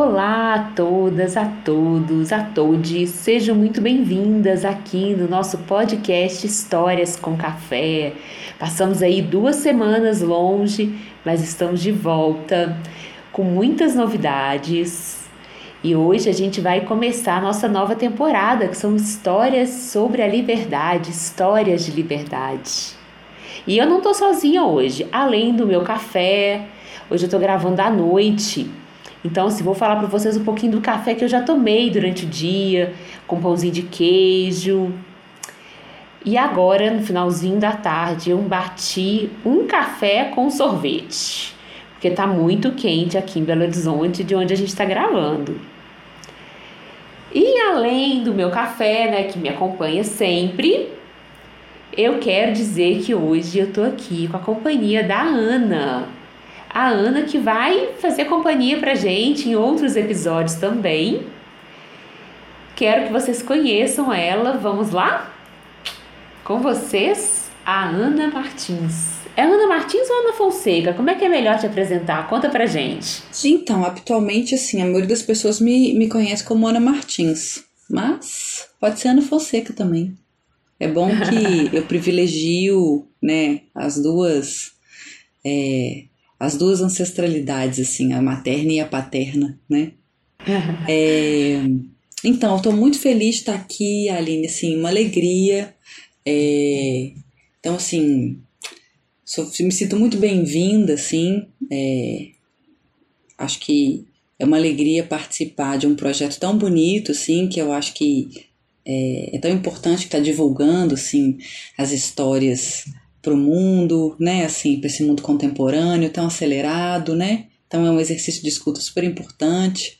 Olá a todas, a todos, a todos, sejam muito bem-vindas aqui no nosso podcast Histórias com Café. Passamos aí duas semanas longe, mas estamos de volta com muitas novidades. E hoje a gente vai começar a nossa nova temporada, que são histórias sobre a liberdade, histórias de liberdade. E eu não tô sozinha hoje, além do meu café. Hoje eu tô gravando à noite então, se vou falar para vocês um pouquinho do café que eu já tomei durante o dia, com pãozinho de queijo. E agora, no finalzinho da tarde, eu bati um café com sorvete, porque tá muito quente aqui em Belo Horizonte, de onde a gente está gravando. E além do meu café, né, que me acompanha sempre, eu quero dizer que hoje eu tô aqui com a companhia da Ana a Ana, que vai fazer companhia pra gente em outros episódios também. Quero que vocês conheçam ela. Vamos lá? Com vocês, a Ana Martins. É Ana Martins ou Ana Fonseca? Como é que é melhor te apresentar? Conta pra gente. Então, atualmente, assim, a maioria das pessoas me, me conhece como Ana Martins. Mas pode ser Ana Fonseca também. É bom que eu privilegio, né, as duas é, as duas ancestralidades, assim, a materna e a paterna, né? É, então, eu tô muito feliz de estar aqui, Aline, assim, uma alegria. É, então, assim, sou, me sinto muito bem-vinda, assim. É, acho que é uma alegria participar de um projeto tão bonito, assim, que eu acho que é, é tão importante estar tá divulgando, assim, as histórias para o mundo, né? Assim, para esse mundo contemporâneo tão acelerado, né? Então é um exercício de escuta super importante.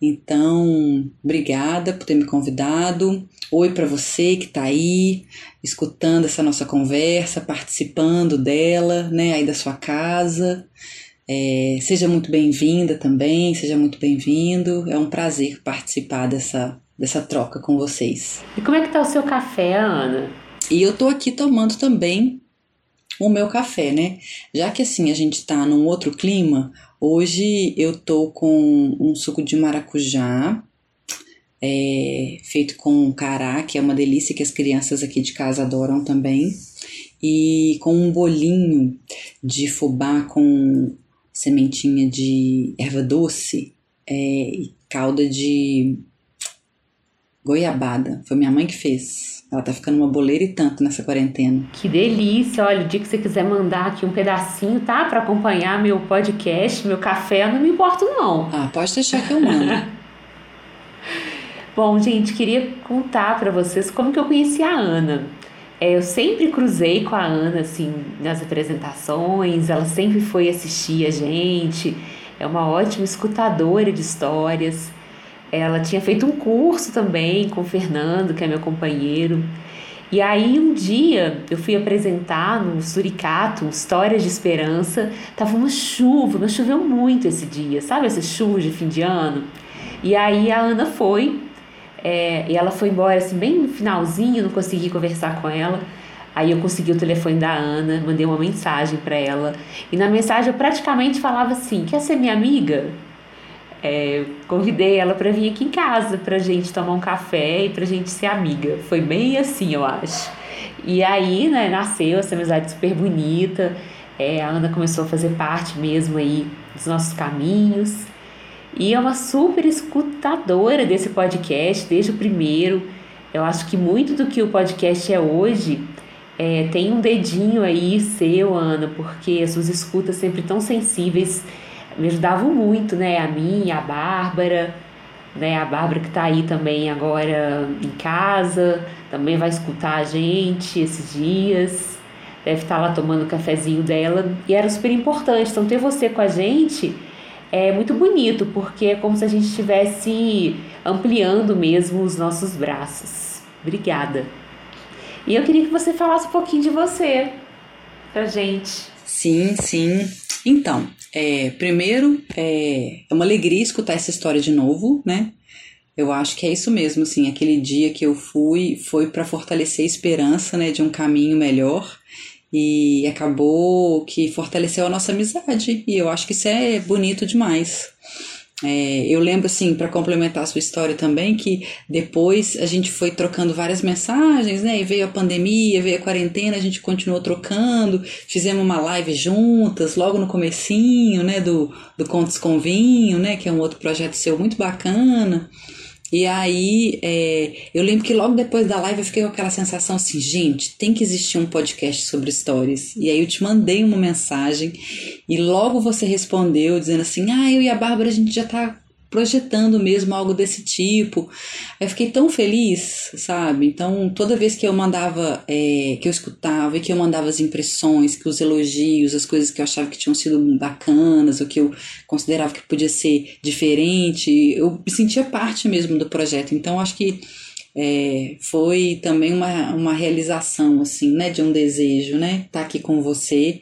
Então, obrigada por ter me convidado. Oi para você que está aí escutando essa nossa conversa, participando dela, né? Aí da sua casa. É, seja muito bem-vinda também, seja muito bem-vindo. É um prazer participar dessa, dessa troca com vocês. E como é que tá o seu café, Ana? E eu tô aqui tomando também o meu café, né? Já que assim a gente tá num outro clima, hoje eu tô com um suco de maracujá, é, feito com cará, que é uma delícia que as crianças aqui de casa adoram também, e com um bolinho de fubá com sementinha de erva doce é, e calda de goiabada. Foi minha mãe que fez. Ela tá ficando uma boleira e tanto nessa quarentena. Que delícia! Olha, o dia que você quiser mandar aqui um pedacinho, tá? Para acompanhar meu podcast, meu café, eu não me importo não. Ah, pode deixar que eu mando. Bom, gente, queria contar para vocês como que eu conheci a Ana. É, eu sempre cruzei com a Ana, assim, nas apresentações, ela sempre foi assistir a gente, é uma ótima escutadora de histórias. Ela tinha feito um curso também com o Fernando, que é meu companheiro. E aí um dia eu fui apresentar no Suricato Histórias de Esperança. Tava uma chuva, mas choveu muito esse dia, sabe essas chuvas de fim de ano? E aí a Ana foi, é, e ela foi embora assim, bem no finalzinho, não consegui conversar com ela. Aí eu consegui o telefone da Ana, mandei uma mensagem para ela. E na mensagem eu praticamente falava assim: Quer ser minha amiga? É, convidei ela para vir aqui em casa pra gente tomar um café e pra gente ser amiga. Foi bem assim, eu acho. E aí, né, nasceu essa amizade super bonita. É, a Ana começou a fazer parte mesmo aí dos nossos caminhos. E é uma super escutadora desse podcast desde o primeiro. Eu acho que muito do que o podcast é hoje é, tem um dedinho aí seu, Ana, porque as suas escutas sempre tão sensíveis me ajudavam muito, né? A mim, a Bárbara, né? A Bárbara que está aí também agora em casa, também vai escutar a gente esses dias. deve estar lá tomando o cafezinho dela e era super importante. Então ter você com a gente é muito bonito, porque é como se a gente estivesse ampliando mesmo os nossos braços. Obrigada. E eu queria que você falasse um pouquinho de você pra gente. Sim, sim. Então, é, primeiro, é, é uma alegria escutar essa história de novo, né? Eu acho que é isso mesmo, assim, aquele dia que eu fui foi para fortalecer a esperança, né, de um caminho melhor e acabou que fortaleceu a nossa amizade e eu acho que isso é bonito demais. É, eu lembro, assim, para complementar a sua história também, que depois a gente foi trocando várias mensagens, né? E veio a pandemia, veio a quarentena, a gente continuou trocando, fizemos uma live juntas, logo no comecinho, né? Do, do Contos com Vinho, né? Que é um outro projeto seu muito bacana. E aí, é, eu lembro que logo depois da live eu fiquei com aquela sensação assim, gente, tem que existir um podcast sobre stories. E aí eu te mandei uma mensagem e logo você respondeu dizendo assim, ah, eu e a Bárbara a gente já tá projetando mesmo algo desse tipo. Eu fiquei tão feliz, sabe? Então, toda vez que eu mandava, é, que eu escutava e que eu mandava as impressões, que os elogios, as coisas que eu achava que tinham sido bacanas, ou que eu considerava que podia ser diferente, eu me sentia parte mesmo do projeto. Então, acho que é, foi também uma, uma realização, assim, né, de um desejo, né, estar tá aqui com você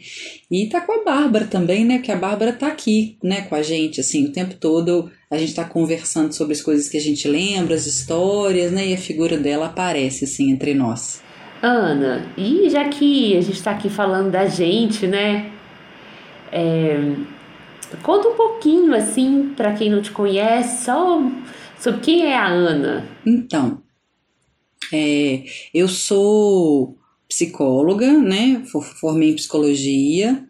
e tá com a Bárbara também, né, porque a Bárbara tá aqui, né, com a gente, assim, o tempo todo a gente tá conversando sobre as coisas que a gente lembra, as histórias, né, e a figura dela aparece, assim, entre nós. Ana, e já que a gente está aqui falando da gente, né, é, conta um pouquinho, assim, para quem não te conhece, só sobre quem é a Ana. Então, é, eu sou psicóloga, né? Formei em psicologia,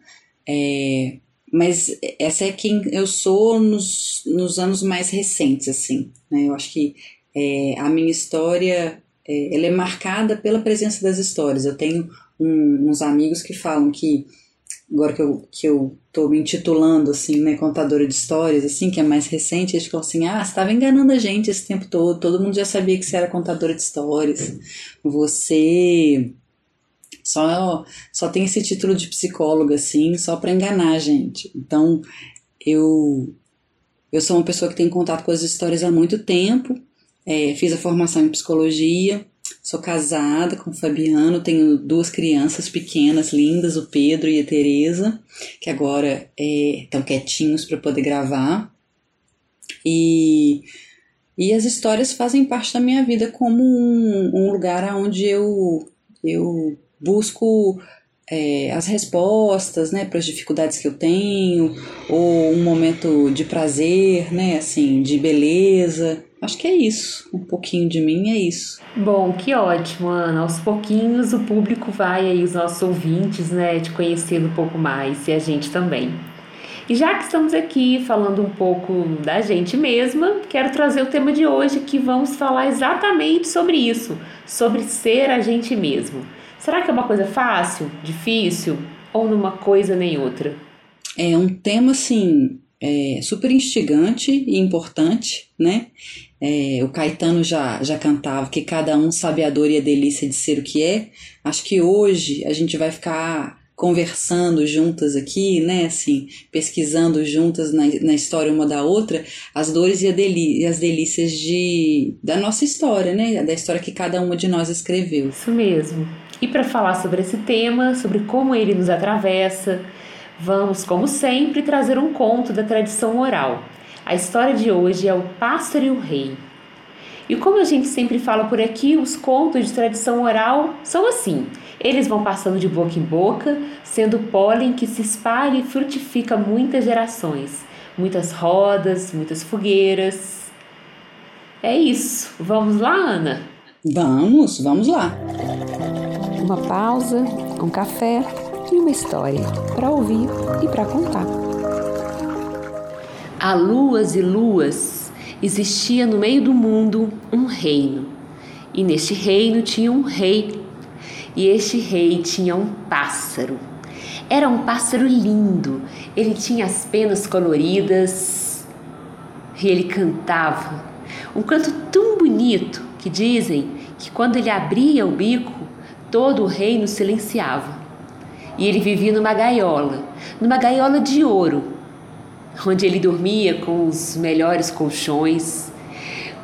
é, mas essa é quem eu sou nos, nos anos mais recentes, assim. Né? Eu acho que é, a minha história é, ela é marcada pela presença das histórias. Eu tenho um, uns amigos que falam que agora que eu, que eu tô me intitulando, assim, né, contadora de histórias, assim, que é mais recente, eles ficam assim, ah, você estava enganando a gente esse tempo todo, todo mundo já sabia que você era contadora de histórias, você só, só tem esse título de psicóloga, assim, só para enganar a gente. Então, eu, eu sou uma pessoa que tem contato com as histórias há muito tempo, é, fiz a formação em psicologia, Sou casada com o Fabiano, tenho duas crianças pequenas, lindas, o Pedro e a Teresa, que agora estão é, quietinhos para poder gravar. E, e as histórias fazem parte da minha vida como um, um lugar onde eu, eu busco é, as respostas, né, para as dificuldades que eu tenho, ou um momento de prazer, né, assim, de beleza. Acho que é isso. Um pouquinho de mim é isso. Bom, que ótimo, Ana. Aos pouquinhos o público vai aí, os nossos ouvintes, né, te conhecendo um pouco mais e a gente também. E já que estamos aqui falando um pouco da gente mesma, quero trazer o tema de hoje que vamos falar exatamente sobre isso, sobre ser a gente mesmo. Será que é uma coisa fácil, difícil ou numa coisa nem outra? É um tema assim é, super instigante e importante, né? É, o Caetano já, já cantava que cada um sabe a dor e a delícia de ser o que é. Acho que hoje a gente vai ficar conversando juntas aqui, né, assim, pesquisando juntas na, na história uma da outra, as dores e, e, as delícias de, da nossa história, né, da história que cada uma de nós escreveu. Isso mesmo. E para falar sobre esse tema, sobre como ele nos atravessa, Vamos, como sempre, trazer um conto da tradição oral. A história de hoje é O Pássaro e o Rei. E como a gente sempre fala por aqui, os contos de tradição oral são assim. Eles vão passando de boca em boca, sendo pólen que se espalha e frutifica muitas gerações, muitas rodas, muitas fogueiras. É isso. Vamos lá, Ana? Vamos, vamos lá. Uma pausa, um café e uma história para ouvir e para contar. Há luas e luas existia no meio do mundo um reino, e neste reino tinha um rei, e este rei tinha um pássaro. Era um pássaro lindo, ele tinha as penas coloridas e ele cantava. Um canto tão bonito que dizem que quando ele abria o bico, todo o reino silenciava. e ele vivia numa gaiola, numa gaiola de ouro, onde ele dormia com os melhores colchões,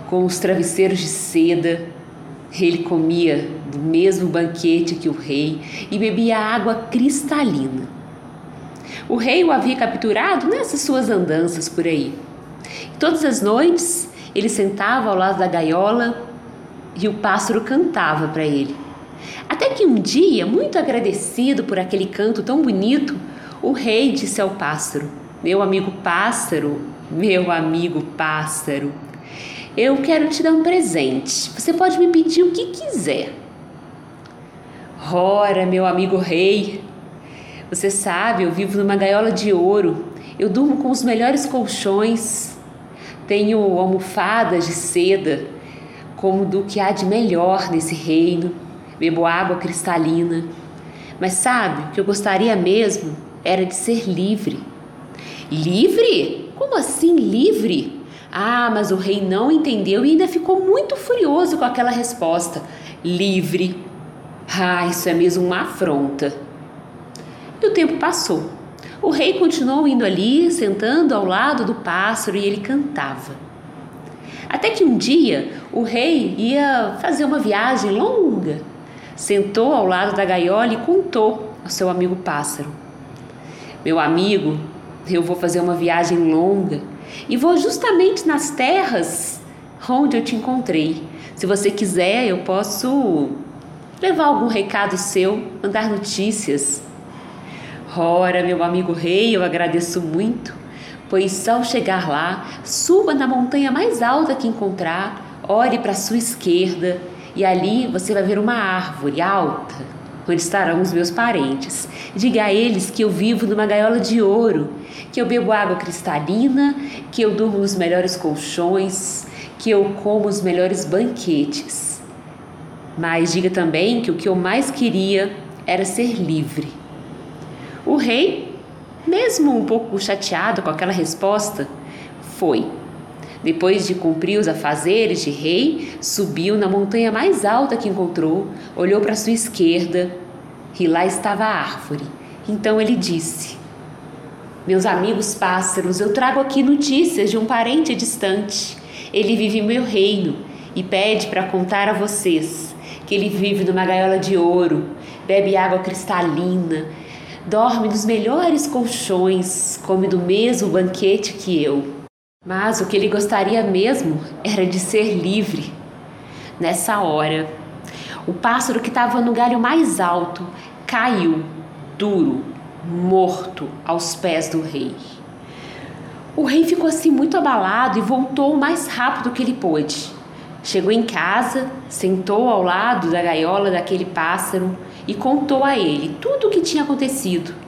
com os travesseiros de seda. Ele comia do mesmo banquete que o rei e bebia água cristalina. O rei o havia capturado nessas suas andanças por aí. Todas as noites ele sentava ao lado da gaiola e o pássaro cantava para ele. Até que um dia, muito agradecido por aquele canto tão bonito, o rei disse ao pássaro: Meu amigo pássaro, meu amigo pássaro, eu quero te dar um presente. Você pode me pedir o que quiser. Ora, meu amigo rei, você sabe, eu vivo numa gaiola de ouro. Eu durmo com os melhores colchões. Tenho almofadas de seda, como do que há de melhor nesse reino bebo água cristalina. Mas sabe, o que eu gostaria mesmo era de ser livre. Livre? Como assim livre? Ah, mas o rei não entendeu e ainda ficou muito furioso com aquela resposta. Livre. Ah, isso é mesmo uma afronta. E o tempo passou. O rei continuou indo ali, sentando ao lado do pássaro e ele cantava. Até que um dia o rei ia fazer uma viagem longa sentou ao lado da gaiola e contou ao seu amigo pássaro: Meu amigo, eu vou fazer uma viagem longa e vou justamente nas terras onde eu te encontrei. Se você quiser, eu posso levar algum recado seu, mandar notícias. Ora, meu amigo rei, eu agradeço muito, pois ao chegar lá, suba na montanha mais alta que encontrar, olhe para sua esquerda e ali você vai ver uma árvore alta, onde estarão os meus parentes. Diga a eles que eu vivo numa gaiola de ouro, que eu bebo água cristalina, que eu durmo nos melhores colchões, que eu como os melhores banquetes. Mas diga também que o que eu mais queria era ser livre. O rei, mesmo um pouco chateado com aquela resposta, foi depois de cumprir os afazeres de rei, subiu na montanha mais alta que encontrou, olhou para sua esquerda e lá estava a árvore. Então ele disse: Meus amigos pássaros, eu trago aqui notícias de um parente distante. Ele vive em meu reino e pede para contar a vocês que ele vive numa gaiola de ouro, bebe água cristalina, dorme nos melhores colchões, come do mesmo banquete que eu. Mas o que ele gostaria mesmo era de ser livre. Nessa hora, o pássaro que estava no galho mais alto caiu, duro, morto, aos pés do rei. O rei ficou assim muito abalado e voltou o mais rápido que ele pôde. Chegou em casa, sentou ao lado da gaiola daquele pássaro e contou a ele tudo o que tinha acontecido.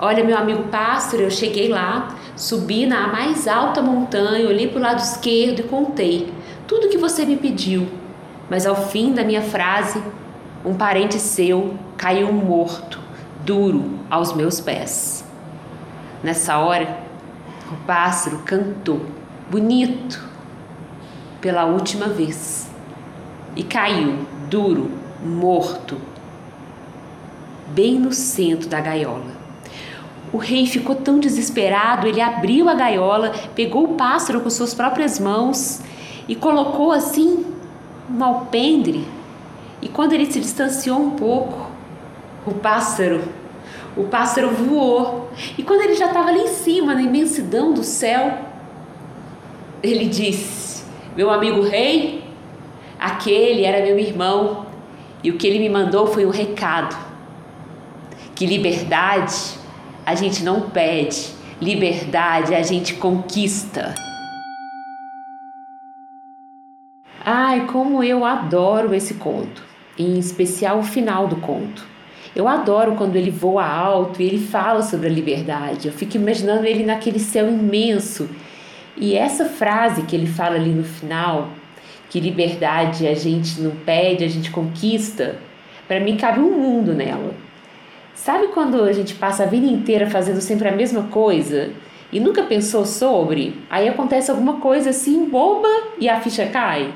Olha, meu amigo pássaro, eu cheguei lá, subi na mais alta montanha, olhei para o lado esquerdo e contei tudo que você me pediu. Mas ao fim da minha frase, um parente seu caiu morto, duro, aos meus pés. Nessa hora, o pássaro cantou, bonito, pela última vez, e caiu, duro, morto, bem no centro da gaiola. O rei ficou tão desesperado, ele abriu a gaiola, pegou o pássaro com suas próprias mãos e colocou assim um alpendre. E quando ele se distanciou um pouco, o pássaro, o pássaro voou. E quando ele já estava ali em cima, na imensidão do céu, ele disse: Meu amigo rei, aquele era meu irmão, e o que ele me mandou foi um recado: que liberdade a gente não pede, liberdade a gente conquista. Ai, como eu adoro esse conto, em especial o final do conto. Eu adoro quando ele voa alto e ele fala sobre a liberdade. Eu fico imaginando ele naquele céu imenso. E essa frase que ele fala ali no final, que liberdade a gente não pede, a gente conquista, para mim cabe um mundo nela. Sabe quando a gente passa a vida inteira fazendo sempre a mesma coisa e nunca pensou sobre? Aí acontece alguma coisa assim boba e a ficha cai?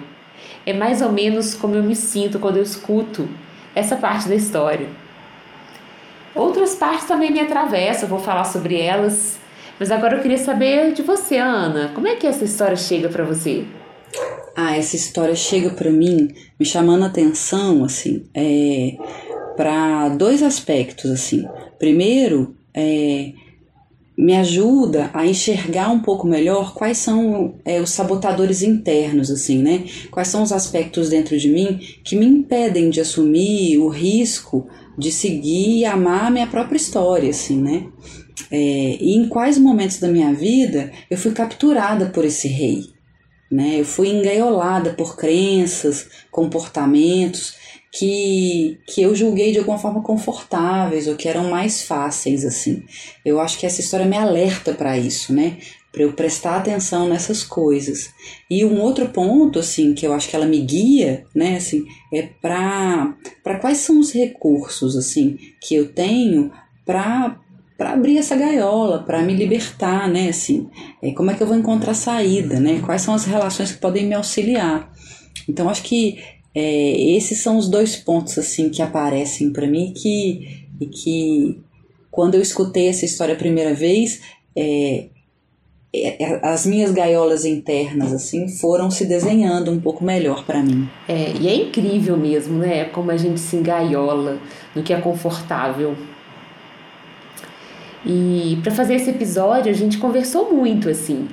É mais ou menos como eu me sinto quando eu escuto essa parte da história. Outras partes também me atravessam, vou falar sobre elas. Mas agora eu queria saber de você, Ana. Como é que essa história chega para você? Ah, essa história chega para mim me chamando a atenção, assim, é, para dois aspectos, assim. Primeiro, é, me ajuda a enxergar um pouco melhor quais são é, os sabotadores internos, assim, né? Quais são os aspectos dentro de mim que me impedem de assumir o risco de seguir e amar a minha própria história, assim, né? É, e em quais momentos da minha vida eu fui capturada por esse rei, né? Eu fui engaiolada por crenças, comportamentos que, que eu julguei de alguma forma confortáveis ou que eram mais fáceis, assim. Eu acho que essa história me alerta para isso, né? Para eu prestar atenção nessas coisas. E um outro ponto, assim, que eu acho que ela me guia, né, assim, é para quais são os recursos, assim, que eu tenho para para abrir essa gaiola, para me libertar, né? Assim, é, como é que eu vou encontrar saída, né? Quais são as relações que podem me auxiliar? Então, acho que é, esses são os dois pontos assim que aparecem para mim que e que quando eu escutei essa história a primeira vez é, é, é as minhas gaiolas internas assim foram se desenhando um pouco melhor para mim. É, e é incrível mesmo, né? Como a gente se engaiola no que é confortável. E para fazer esse episódio a gente conversou muito assim.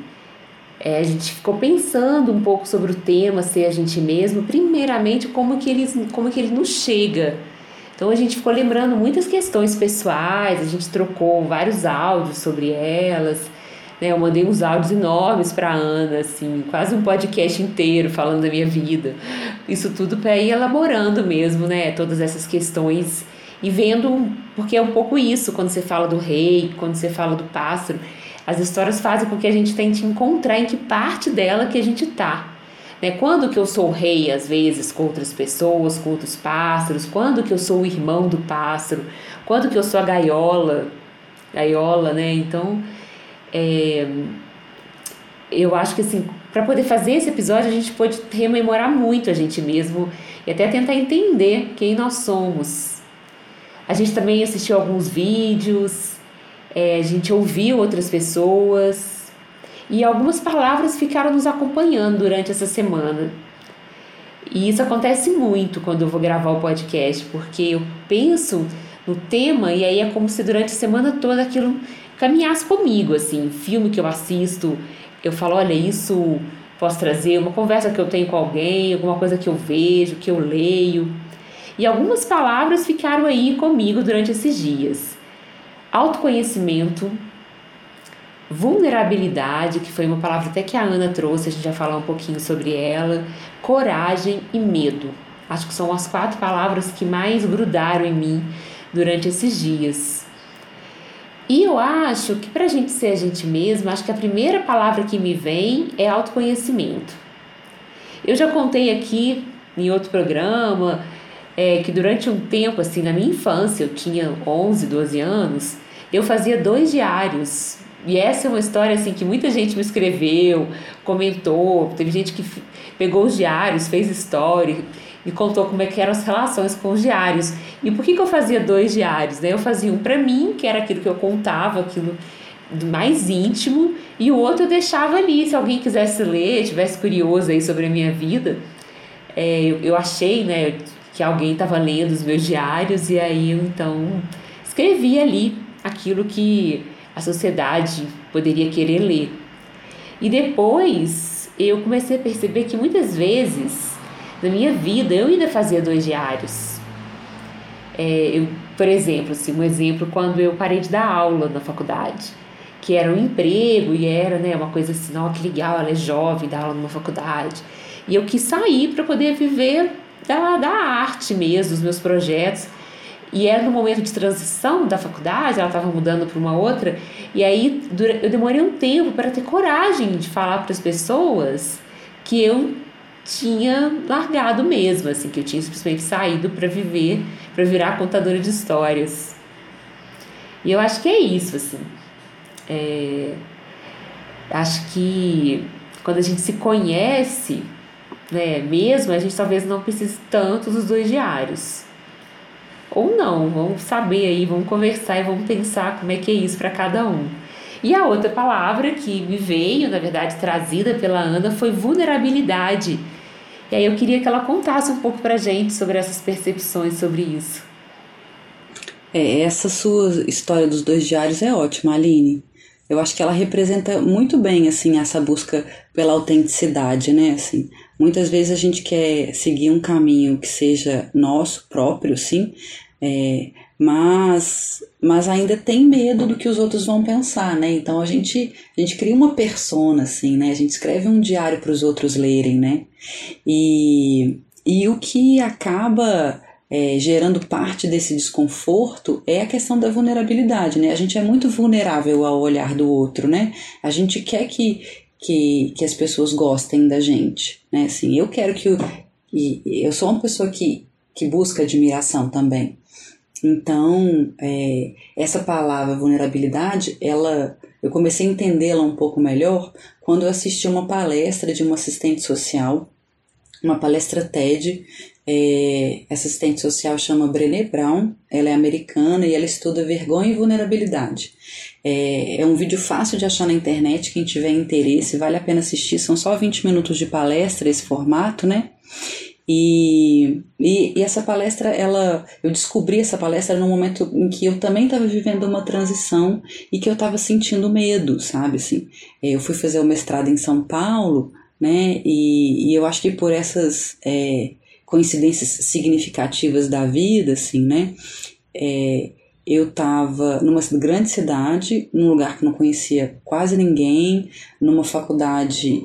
É, a gente ficou pensando um pouco sobre o tema ser a gente mesmo, primeiramente como que, ele, como que ele nos chega. Então a gente ficou lembrando muitas questões pessoais, a gente trocou vários áudios sobre elas. Né? Eu mandei uns áudios enormes para Ana, assim, quase um podcast inteiro falando da minha vida. Isso tudo para ir elaborando mesmo, né? Todas essas questões e vendo, porque é um pouco isso quando você fala do rei, quando você fala do pássaro as histórias fazem com que a gente tente encontrar em que parte dela que a gente tá. Né? Quando que eu sou rei, às vezes, com outras pessoas, com outros pássaros? Quando que eu sou o irmão do pássaro? Quando que eu sou a gaiola? Gaiola, né? Então, é, eu acho que assim, para poder fazer esse episódio, a gente pode rememorar muito a gente mesmo e até tentar entender quem nós somos. A gente também assistiu alguns vídeos, é, a gente ouviu outras pessoas e algumas palavras ficaram nos acompanhando durante essa semana. E isso acontece muito quando eu vou gravar o podcast, porque eu penso no tema e aí é como se durante a semana toda aquilo caminhasse comigo, assim, filme que eu assisto, eu falo, olha, isso posso trazer, uma conversa que eu tenho com alguém, alguma coisa que eu vejo, que eu leio. E algumas palavras ficaram aí comigo durante esses dias autoconhecimento, vulnerabilidade, que foi uma palavra até que a Ana trouxe, a gente vai falar um pouquinho sobre ela, coragem e medo. Acho que são as quatro palavras que mais grudaram em mim durante esses dias. E eu acho que para a gente ser a gente mesma, acho que a primeira palavra que me vem é autoconhecimento. Eu já contei aqui em outro programa é, que durante um tempo, assim, na minha infância, eu tinha 11, 12 anos, eu fazia dois diários. E essa é uma história, assim, que muita gente me escreveu, comentou, teve gente que pegou os diários, fez história e contou como é que eram as relações com os diários. E por que, que eu fazia dois diários? Né? Eu fazia um para mim, que era aquilo que eu contava, aquilo mais íntimo, e o outro eu deixava ali, se alguém quisesse ler, tivesse curioso aí sobre a minha vida. É, eu, eu achei, né, que alguém estava lendo os meus diários e aí eu então escrevi ali aquilo que a sociedade poderia querer ler. E depois eu comecei a perceber que muitas vezes na minha vida eu ainda fazia dois diários. É, eu, por exemplo, assim, um exemplo quando eu parei de dar aula na faculdade, que era um emprego e era né, uma coisa assim, ó, que legal, ela é jovem, dá aula numa faculdade. E eu quis sair para poder viver da, da arte mesmo, dos meus projetos. E era no momento de transição da faculdade, ela estava mudando para uma outra, e aí eu demorei um tempo para ter coragem de falar para as pessoas que eu tinha largado mesmo, assim, que eu tinha simplesmente saído para viver, para virar contadora de histórias. E eu acho que é isso, assim. É, acho que quando a gente se conhece, né? Mesmo a gente talvez não precise tanto dos dois diários. ou não. Vamos saber aí, vamos conversar e vamos pensar como é que é isso para cada um. E a outra palavra que me veio, na verdade, trazida pela Ana foi vulnerabilidade. E aí eu queria que ela contasse um pouco pra gente sobre essas percepções sobre isso. É, essa sua história dos dois diários é ótima, Aline. Eu acho que ela representa muito bem assim essa busca pela autenticidade, né? Assim, muitas vezes a gente quer seguir um caminho que seja nosso próprio, sim, é, mas mas ainda tem medo do que os outros vão pensar, né? Então a gente a gente cria uma persona assim, né? A gente escreve um diário para os outros lerem, né? E e o que acaba é, gerando parte desse desconforto é a questão da vulnerabilidade, né? A gente é muito vulnerável ao olhar do outro, né? A gente quer que, que, que as pessoas gostem da gente, né? Assim, eu quero que... Eu, eu sou uma pessoa que, que busca admiração também. Então, é, essa palavra vulnerabilidade, ela, eu comecei a entendê-la um pouco melhor quando eu assisti uma palestra de uma assistente social, uma palestra TED é, essa assistente social chama Brené Brown, ela é americana e ela estuda vergonha e vulnerabilidade. É, é, um vídeo fácil de achar na internet, quem tiver interesse, vale a pena assistir, são só 20 minutos de palestra, esse formato, né? E, e, e, essa palestra, ela, eu descobri essa palestra no momento em que eu também estava vivendo uma transição e que eu estava sentindo medo, sabe? Assim, é, eu fui fazer o mestrado em São Paulo, né? E, e eu acho que por essas é, coincidências significativas da vida, assim, né? É, eu estava numa grande cidade, num lugar que não conhecia quase ninguém, numa faculdade.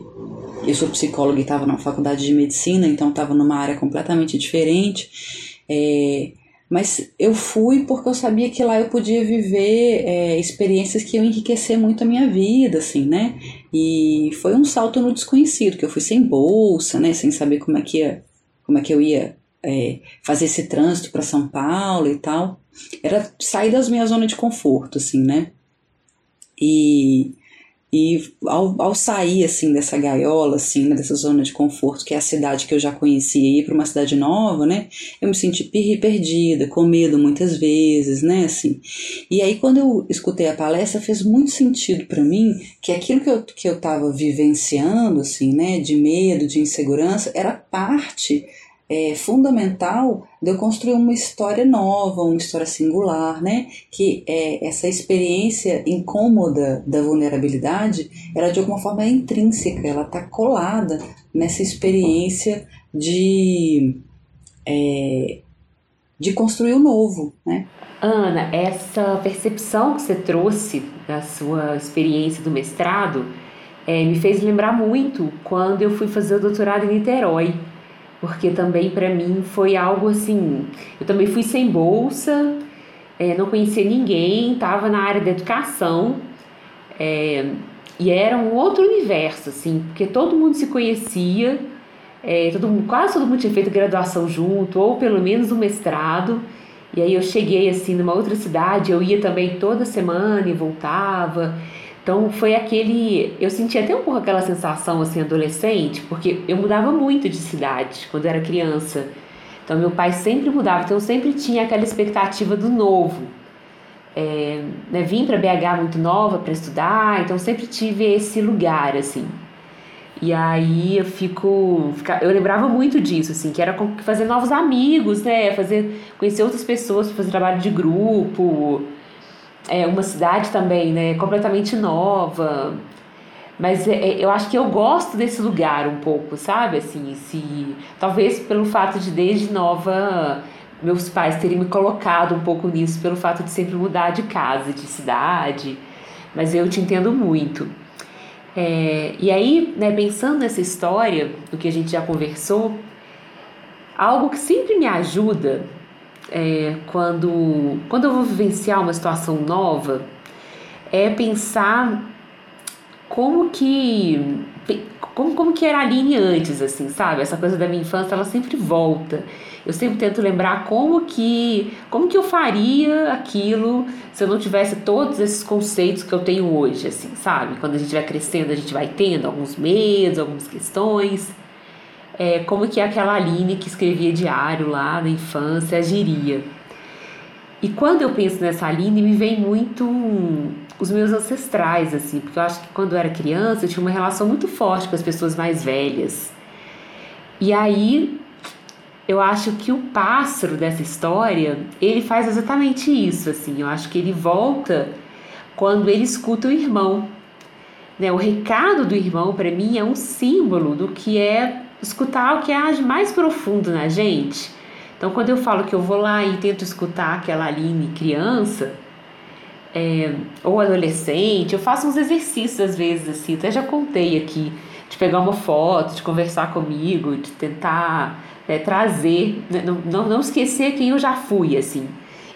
Eu sou psicóloga e estava numa faculdade de medicina, então estava numa área completamente diferente. É, mas eu fui porque eu sabia que lá eu podia viver é, experiências que iam enriquecer muito a minha vida, assim, né? E foi um salto no desconhecido, que eu fui sem bolsa, né? Sem saber como é que ia como é que eu ia é, fazer esse trânsito para São Paulo e tal. Era sair das minhas zonas de conforto, assim, né? E, e ao, ao sair, assim, dessa gaiola, assim, né, dessa zona de conforto, que é a cidade que eu já conhecia, e ir para uma cidade nova, né? Eu me senti perdida, com medo muitas vezes, né? Assim. E aí, quando eu escutei a palestra, fez muito sentido para mim que aquilo que eu, que eu tava vivenciando, assim, né? De medo, de insegurança, era parte é, fundamental de eu construir uma história nova, uma história singular, né? Que é, essa experiência incômoda da vulnerabilidade, ela de alguma forma é intrínseca, ela está colada nessa experiência de, é, de construir o novo, né? Ana, essa percepção que você trouxe da sua experiência do mestrado é, me fez lembrar muito quando eu fui fazer o doutorado em Niterói porque também para mim foi algo assim. Eu também fui sem bolsa, é, não conhecia ninguém, estava na área da educação é, e era um outro universo, assim, porque todo mundo se conhecia, é, todo mundo, quase todo mundo tinha feito graduação junto, ou pelo menos um mestrado. E aí eu cheguei assim numa outra cidade, eu ia também toda semana e voltava. Então foi aquele. Eu senti até um pouco aquela sensação assim, adolescente, porque eu mudava muito de cidade quando era criança. Então meu pai sempre mudava, então eu sempre tinha aquela expectativa do novo. É, né, vim para BH muito nova para estudar, então sempre tive esse lugar assim. E aí eu fico, eu lembrava muito disso, assim, que era fazer novos amigos, né, fazer conhecer outras pessoas, fazer trabalho de grupo, é uma cidade também, né, completamente nova. Mas é, é, eu acho que eu gosto desse lugar um pouco, sabe? Assim, se, talvez pelo fato de desde nova meus pais terem me colocado um pouco nisso, pelo fato de sempre mudar de casa, de cidade. Mas eu te entendo muito. É, e aí, né, pensando nessa história, do que a gente já conversou, algo que sempre me ajuda é, quando, quando eu vou vivenciar uma situação nova, é pensar como que como, como que era a Aline antes, assim, sabe? Essa coisa da minha infância, ela sempre volta. Eu sempre tento lembrar como que, como que eu faria aquilo se eu não tivesse todos esses conceitos que eu tenho hoje, assim, sabe? Quando a gente vai crescendo, a gente vai tendo alguns medos, algumas questões é, como que aquela Aline que escrevia diário lá na infância agiria. E quando eu penso nessa Aline, me vem muito os meus ancestrais, assim, porque eu acho que quando eu era criança eu tinha uma relação muito forte com as pessoas mais velhas. E aí eu acho que o pássaro dessa história, ele faz exatamente isso, assim. Eu acho que ele volta quando ele escuta o irmão. Né? O recado do irmão, para mim, é um símbolo do que é escutar o que há de mais profundo na gente. Então, quando eu falo que eu vou lá e tento escutar aquela Aline criança, é, ou adolescente, eu faço uns exercícios às vezes, assim, até já contei aqui, de pegar uma foto, de conversar comigo, de tentar é, trazer, né, não, não, não esquecer quem eu já fui, assim.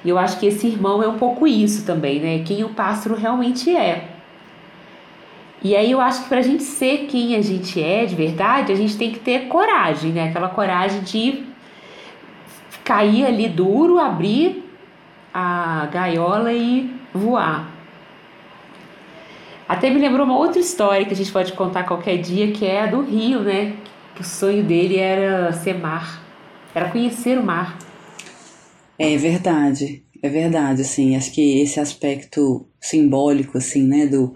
E eu acho que esse irmão é um pouco isso também, né? Quem o pássaro realmente é. E aí eu acho que para a gente ser quem a gente é de verdade, a gente tem que ter coragem, né? Aquela coragem de cair ali duro, abrir a gaiola e voar. Até me lembrou uma outra história que a gente pode contar qualquer dia, que é a do Rio, né? Que o sonho dele era ser mar, era conhecer o mar. É verdade, é verdade, assim, acho que esse aspecto simbólico, assim, né, do,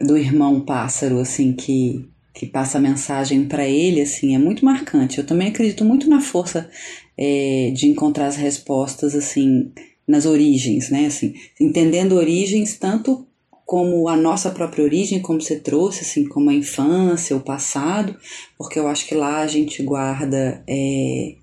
do irmão pássaro, assim, que, que passa a mensagem para ele, assim, é muito marcante. Eu também acredito muito na força é, de encontrar as respostas, assim, nas origens, né, assim, entendendo origens tanto como a nossa própria origem, como você trouxe, assim, como a infância, o passado, porque eu acho que lá a gente guarda é,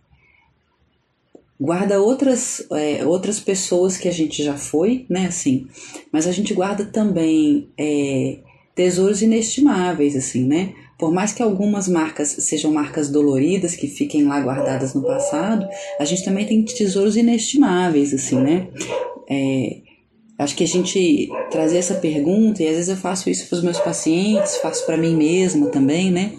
guarda outras, é, outras pessoas que a gente já foi, né, assim, mas a gente guarda também é, tesouros inestimáveis, assim, né, por mais que algumas marcas sejam marcas doloridas, que fiquem lá guardadas no passado, a gente também tem tesouros inestimáveis, assim, né, é, acho que a gente trazer essa pergunta, e às vezes eu faço isso para os meus pacientes, faço para mim mesma também, né,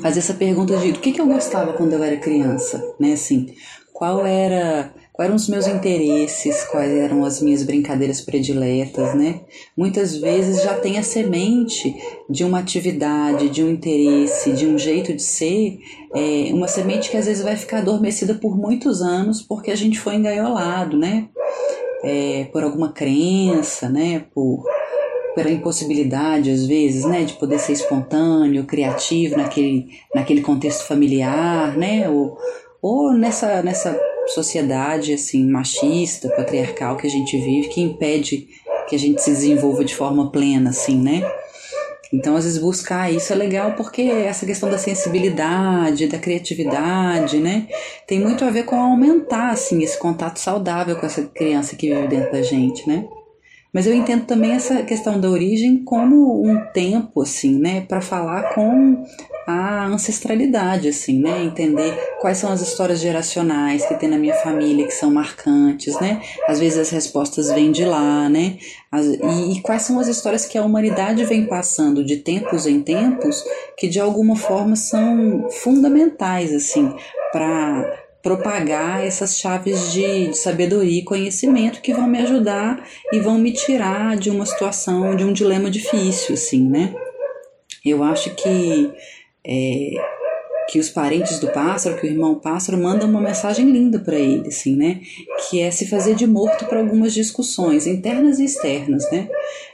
fazer essa pergunta de o que, que eu gostava quando eu era criança, né, assim, qual era quais eram os meus interesses, quais eram as minhas brincadeiras prediletas, né? Muitas vezes já tem a semente de uma atividade, de um interesse, de um jeito de ser, é, uma semente que às vezes vai ficar adormecida por muitos anos porque a gente foi engaiolado, né? É, por alguma crença, né? Por pela impossibilidade às vezes, né, de poder ser espontâneo, criativo naquele, naquele contexto familiar, né, ou, ou nessa, nessa sociedade assim machista, patriarcal que a gente vive, que impede que a gente se desenvolva de forma plena, assim, né? Então, às vezes, buscar isso é legal porque essa questão da sensibilidade, da criatividade, né? Tem muito a ver com aumentar, assim, esse contato saudável com essa criança que vive dentro da gente, né? Mas eu entendo também essa questão da origem como um tempo, assim, né? Para falar com a ancestralidade, assim, né? Entender quais são as histórias geracionais que tem na minha família que são marcantes, né? Às vezes as respostas vêm de lá, né? As, e, e, quais são as histórias que a humanidade vem passando de tempos em tempos que de alguma forma são fundamentais, assim, para propagar essas chaves de, de sabedoria e conhecimento que vão me ajudar e vão me tirar de uma situação, de um dilema difícil, assim, né? Eu acho que é, que os parentes do pássaro, que o irmão pássaro, mandam uma mensagem linda para ele, assim, né? Que é se fazer de morto para algumas discussões internas e externas, né?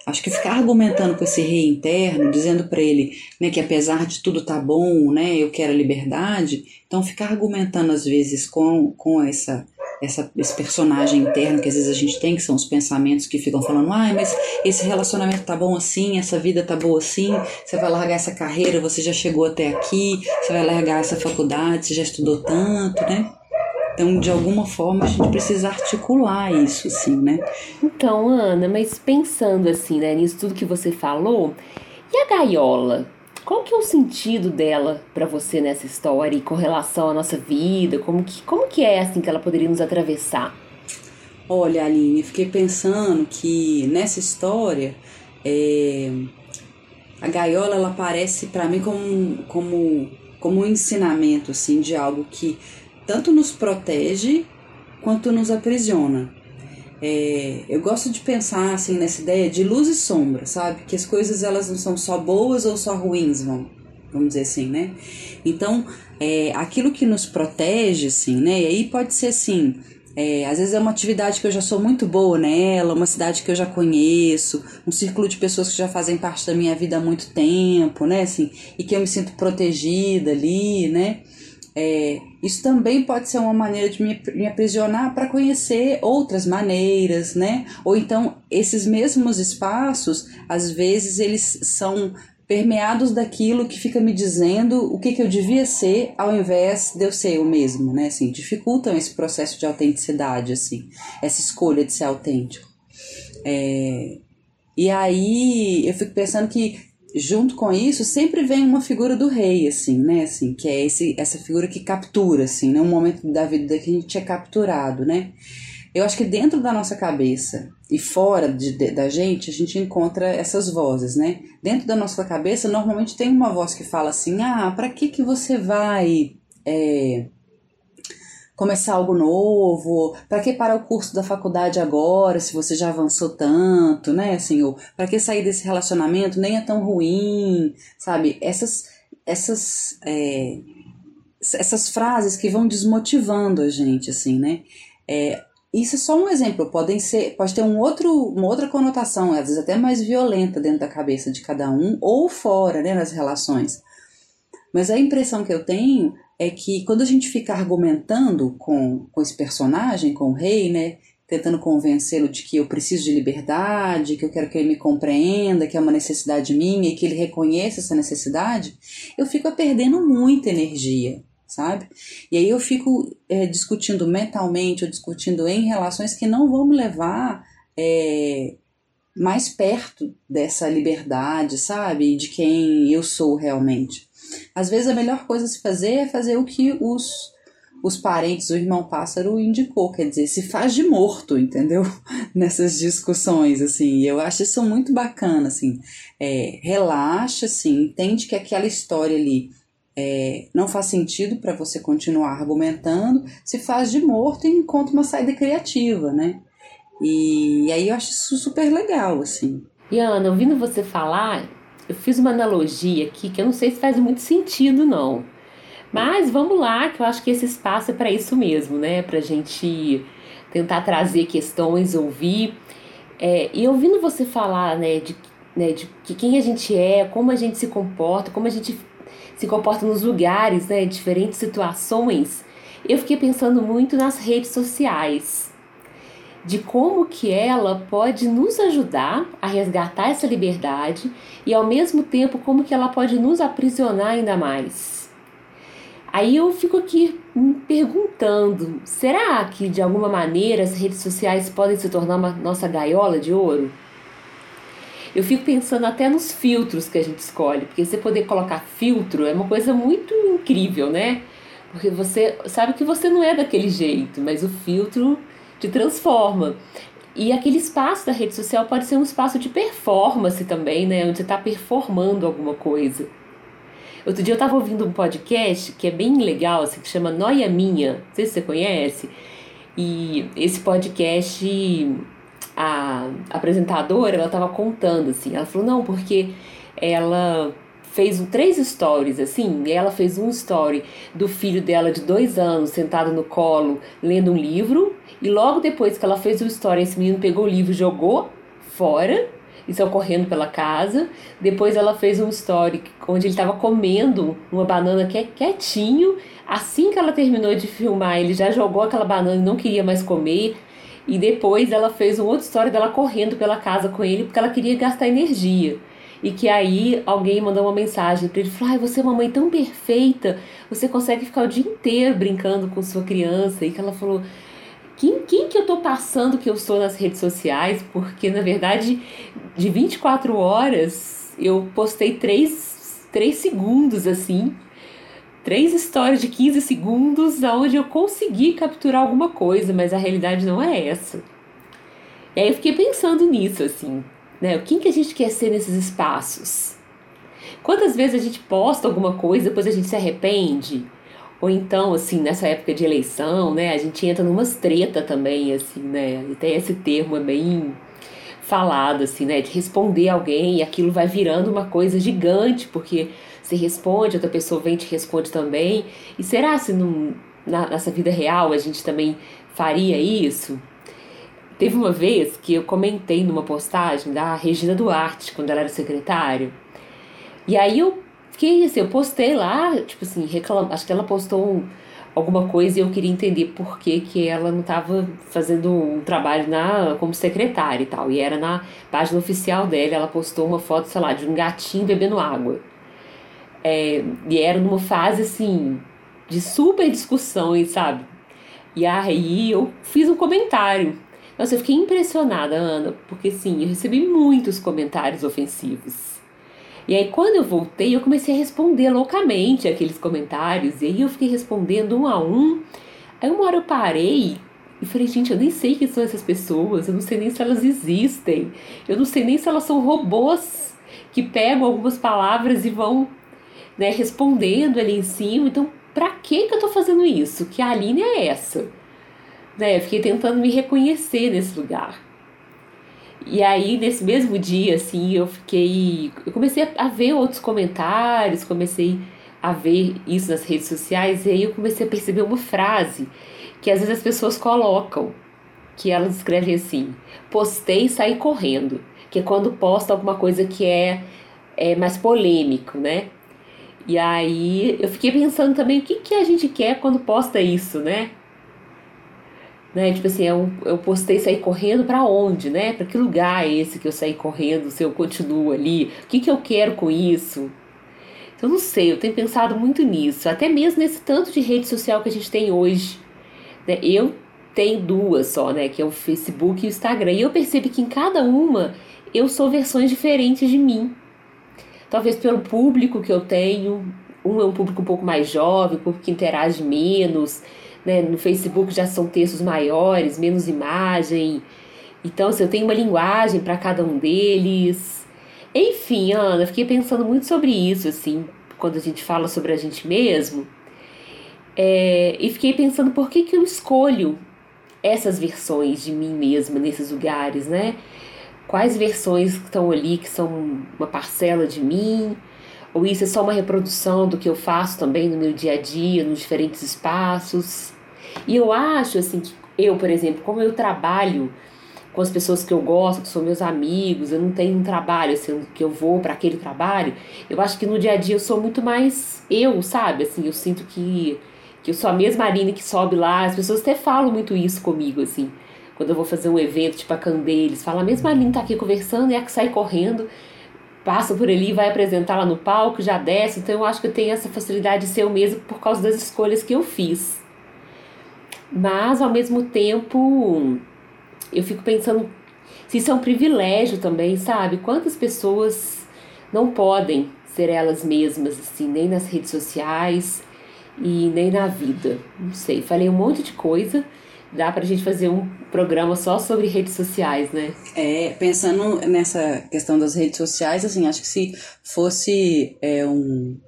Acho que ficar argumentando com esse rei interno, dizendo para ele, né, que apesar de tudo tá bom, né, eu quero a liberdade. Então ficar argumentando às vezes com com essa essa, esse personagem interno que às vezes a gente tem, que são os pensamentos que ficam falando, ai, mas esse relacionamento tá bom assim, essa vida tá boa assim, você vai largar essa carreira, você já chegou até aqui, você vai largar essa faculdade, você já estudou tanto, né? Então, de alguma forma, a gente precisa articular isso, assim, né? Então, Ana, mas pensando assim, né, nisso tudo que você falou, e a gaiola? Qual que é o sentido dela para você nessa história e com relação à nossa vida? Como que, como que é assim que ela poderia nos atravessar? Olha, Aline, fiquei pensando que nessa história é, a gaiola ela aparece para mim como, como, como um ensinamento assim, de algo que tanto nos protege quanto nos aprisiona. É, eu gosto de pensar assim nessa ideia de luz e sombra, sabe? Que as coisas elas não são só boas ou só ruins, vamos, vamos dizer assim, né? Então, é, aquilo que nos protege, assim, né? E aí pode ser assim, É, às vezes é uma atividade que eu já sou muito boa nela, uma cidade que eu já conheço, um círculo de pessoas que já fazem parte da minha vida há muito tempo, né? Assim, e que eu me sinto protegida ali, né? É, isso também pode ser uma maneira de me, me aprisionar para conhecer outras maneiras, né? Ou então esses mesmos espaços, às vezes eles são permeados daquilo que fica me dizendo o que, que eu devia ser ao invés de eu ser eu mesmo, né? Assim, dificultam esse processo de autenticidade, assim, essa escolha de ser autêntico. É, e aí eu fico pensando que junto com isso sempre vem uma figura do rei, assim, né? Assim, que é esse, essa figura que captura, assim, né? Um momento da vida que a gente é capturado, né? Eu acho que dentro da nossa cabeça e fora de, de, da gente, a gente encontra essas vozes, né? Dentro da nossa cabeça, normalmente tem uma voz que fala assim: ah, para que, que você vai é, começar algo novo? Para que parar o curso da faculdade agora, se você já avançou tanto, né? Assim, ou para que sair desse relacionamento? Nem é tão ruim, sabe? Essas. essas é, essas frases que vão desmotivando a gente, assim, né? É, isso é só um exemplo, podem ser, pode ter um outro, uma outra conotação, às vezes até mais violenta dentro da cabeça de cada um ou fora, né, nas relações. Mas a impressão que eu tenho é que quando a gente fica argumentando com, com esse personagem, com o rei, né, tentando convencê-lo de que eu preciso de liberdade, que eu quero que ele me compreenda, que é uma necessidade minha e que ele reconheça essa necessidade, eu fico perdendo muita energia sabe? E aí eu fico é, discutindo mentalmente ou discutindo em relações que não vão me levar é, mais perto dessa liberdade, sabe? De quem eu sou realmente. Às vezes a melhor coisa a se fazer é fazer o que os os parentes, o irmão pássaro indicou, quer dizer, se faz de morto, entendeu? Nessas discussões, assim, eu acho isso muito bacana, assim, é, relaxa, assim, entende que aquela história ali é, não faz sentido para você continuar argumentando, se faz de morto e encontra uma saída criativa, né? E, e aí eu acho isso super legal, assim. E Ana, ouvindo você falar, eu fiz uma analogia aqui que eu não sei se faz muito sentido, não. Mas vamos lá, que eu acho que esse espaço é para isso mesmo, né? Pra gente tentar trazer questões, ouvir. É, e ouvindo você falar, né, de, né, de que quem a gente é, como a gente se comporta, como a gente se comporta nos lugares, né, diferentes situações, eu fiquei pensando muito nas redes sociais, de como que ela pode nos ajudar a resgatar essa liberdade e ao mesmo tempo como que ela pode nos aprisionar ainda mais. Aí eu fico aqui me perguntando, será que de alguma maneira as redes sociais podem se tornar uma nossa gaiola de ouro? Eu fico pensando até nos filtros que a gente escolhe, porque você poder colocar filtro é uma coisa muito incrível, né? Porque você sabe que você não é daquele jeito, mas o filtro te transforma. E aquele espaço da rede social pode ser um espaço de performance também, né? Onde você está performando alguma coisa. Outro dia eu estava ouvindo um podcast que é bem legal, assim, que chama Noia Minha. Não sei se você conhece. E esse podcast a apresentadora, ela tava contando, assim, ela falou, não, porque ela fez três stories, assim, ela fez um story do filho dela de dois anos, sentado no colo, lendo um livro, e logo depois que ela fez o story, esse menino pegou o livro jogou fora, e saiu correndo pela casa. Depois ela fez um story onde ele estava comendo uma banana que é quietinho. Assim que ela terminou de filmar, ele já jogou aquela banana e não queria mais comer. E depois ela fez uma outra história dela correndo pela casa com ele porque ela queria gastar energia. E que aí alguém mandou uma mensagem para ele, falou: "Ai, você é uma mãe tão perfeita, você consegue ficar o dia inteiro brincando com sua criança". E que ela falou: quem, quem que eu tô passando que eu sou nas redes sociais? Porque, na verdade, de 24 horas, eu postei 3, 3 segundos, assim, três histórias de 15 segundos onde eu consegui capturar alguma coisa, mas a realidade não é essa. E aí eu fiquei pensando nisso, assim, né? O que, a gente quer ser nesses espaços? Quantas vezes a gente posta alguma coisa, depois a gente se arrepende? Ou então, assim, nessa época de eleição, né, a gente entra numas treta também, assim, né? Até esse termo é bem falado, assim, né? De responder alguém e aquilo vai virando uma coisa gigante, porque você responde, outra pessoa vem e te responde também. E será se não, na nossa vida real a gente também faria isso? Teve uma vez que eu comentei numa postagem da Regina Duarte, quando ela era secretária. E aí eu fiquei assim, eu postei lá, tipo assim, reclam... acho que ela postou um, alguma coisa e eu queria entender por que, que ela não estava fazendo um trabalho na como secretária e tal. E era na página oficial dela, ela postou uma foto, sei lá, de um gatinho bebendo água. É, e era numa fase assim de super discussões, sabe? E aí eu fiz um comentário. Nossa, eu fiquei impressionada, Ana, porque sim, eu recebi muitos comentários ofensivos. E aí quando eu voltei, eu comecei a responder loucamente aqueles comentários, e aí eu fiquei respondendo um a um. Aí uma hora eu parei e falei, gente, eu nem sei quem são essas pessoas, eu não sei nem se elas existem, eu não sei nem se elas são robôs que pegam algumas palavras e vão né, respondendo ali em cima. Então, pra que que eu tô fazendo isso? Que a linha é essa? Né, eu fiquei tentando me reconhecer nesse lugar. E aí, nesse mesmo dia, assim, eu fiquei. Eu comecei a ver outros comentários, comecei a ver isso nas redes sociais, e aí eu comecei a perceber uma frase que às vezes as pessoas colocam, que elas escrevem assim: postei e saí correndo, que é quando posta alguma coisa que é, é mais polêmico, né? E aí eu fiquei pensando também o que, que a gente quer quando posta isso, né? Né? Tipo assim, eu, eu postei sair correndo para onde, né? Para que lugar é esse que eu saí correndo, se eu continuo ali? O que, que eu quero com isso? Então, não sei, eu tenho pensado muito nisso, até mesmo nesse tanto de rede social que a gente tem hoje. Né? Eu tenho duas só, né? Que é o Facebook e o Instagram. E eu percebo que em cada uma eu sou versões diferentes de mim. Talvez pelo público que eu tenho. Um é um público um pouco mais jovem, um público que interage menos né? No Facebook já são textos maiores, menos imagem. Então, assim, eu tenho uma linguagem para cada um deles. Enfim, Ana, fiquei pensando muito sobre isso, assim, quando a gente fala sobre a gente mesmo. É, e fiquei pensando por que, que eu escolho essas versões de mim mesma nesses lugares, né? Quais versões estão ali que são uma parcela de mim? Ou isso é só uma reprodução do que eu faço também no meu dia a dia, nos diferentes espaços? E eu acho assim que eu, por exemplo, como eu trabalho com as pessoas que eu gosto, que são meus amigos, eu não tenho um trabalho assim que eu vou para aquele trabalho, eu acho que no dia a dia eu sou muito mais eu, sabe? Assim, eu sinto que que eu sou a mesma Aline que sobe lá, as pessoas até falam muito isso comigo assim. Quando eu vou fazer um evento, tipo a Candeles, fala, a mesma Aline tá aqui conversando e é a que sai correndo passa por ali, vai apresentar lá no palco, já desce. Então eu acho que eu tenho essa facilidade de ser eu mesmo por causa das escolhas que eu fiz. Mas ao mesmo tempo, eu fico pensando se isso é um privilégio também, sabe? Quantas pessoas não podem ser elas mesmas, assim, nem nas redes sociais e nem na vida. Não sei, falei um monte de coisa dá pra gente fazer um programa só sobre redes sociais, né? É, pensando nessa questão das redes sociais, assim, acho que se fosse é, um,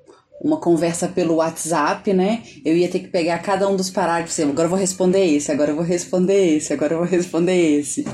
uma conversa pelo WhatsApp, né? Eu ia ter que pegar cada um dos parágrafos, assim, agora eu vou responder esse, agora eu vou responder esse, agora eu vou responder esse.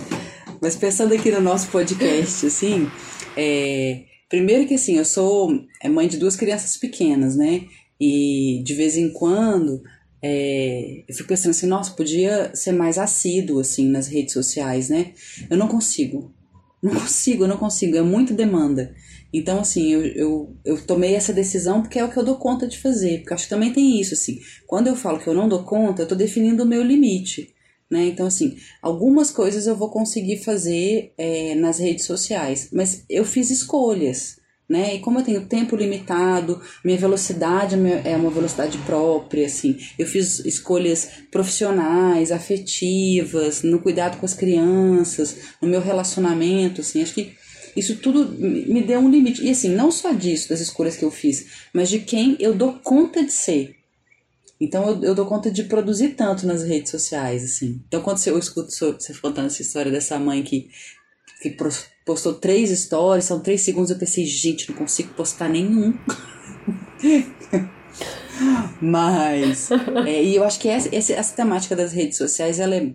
Mas pensando aqui no nosso podcast, assim, é, primeiro que assim, eu sou é, mãe de duas crianças pequenas, né? E de vez em quando é, eu fico pensando assim, nossa, podia ser mais assíduo, assim, nas redes sociais, né? Eu não consigo. Não consigo, eu não consigo. É muita demanda. Então, assim, eu, eu, eu tomei essa decisão porque é o que eu dou conta de fazer. Porque acho que também tem isso, assim. Quando eu falo que eu não dou conta, eu tô definindo o meu limite. Né? Então, assim, algumas coisas eu vou conseguir fazer é, nas redes sociais, mas eu fiz escolhas né? E como eu tenho tempo limitado, minha velocidade é uma velocidade própria, assim. Eu fiz escolhas profissionais, afetivas, no cuidado com as crianças, no meu relacionamento, assim. Acho que isso tudo me deu um limite. E assim, não só disso, das escolhas que eu fiz, mas de quem eu dou conta de ser. Então eu, eu dou conta de produzir tanto nas redes sociais, assim. Então quando eu escuto você contando essa história dessa mãe que, que postou três stories, são três segundos. Eu pensei, gente, não consigo postar nenhum. Mas, é, e eu acho que essa, essa, temática das redes sociais, ela é,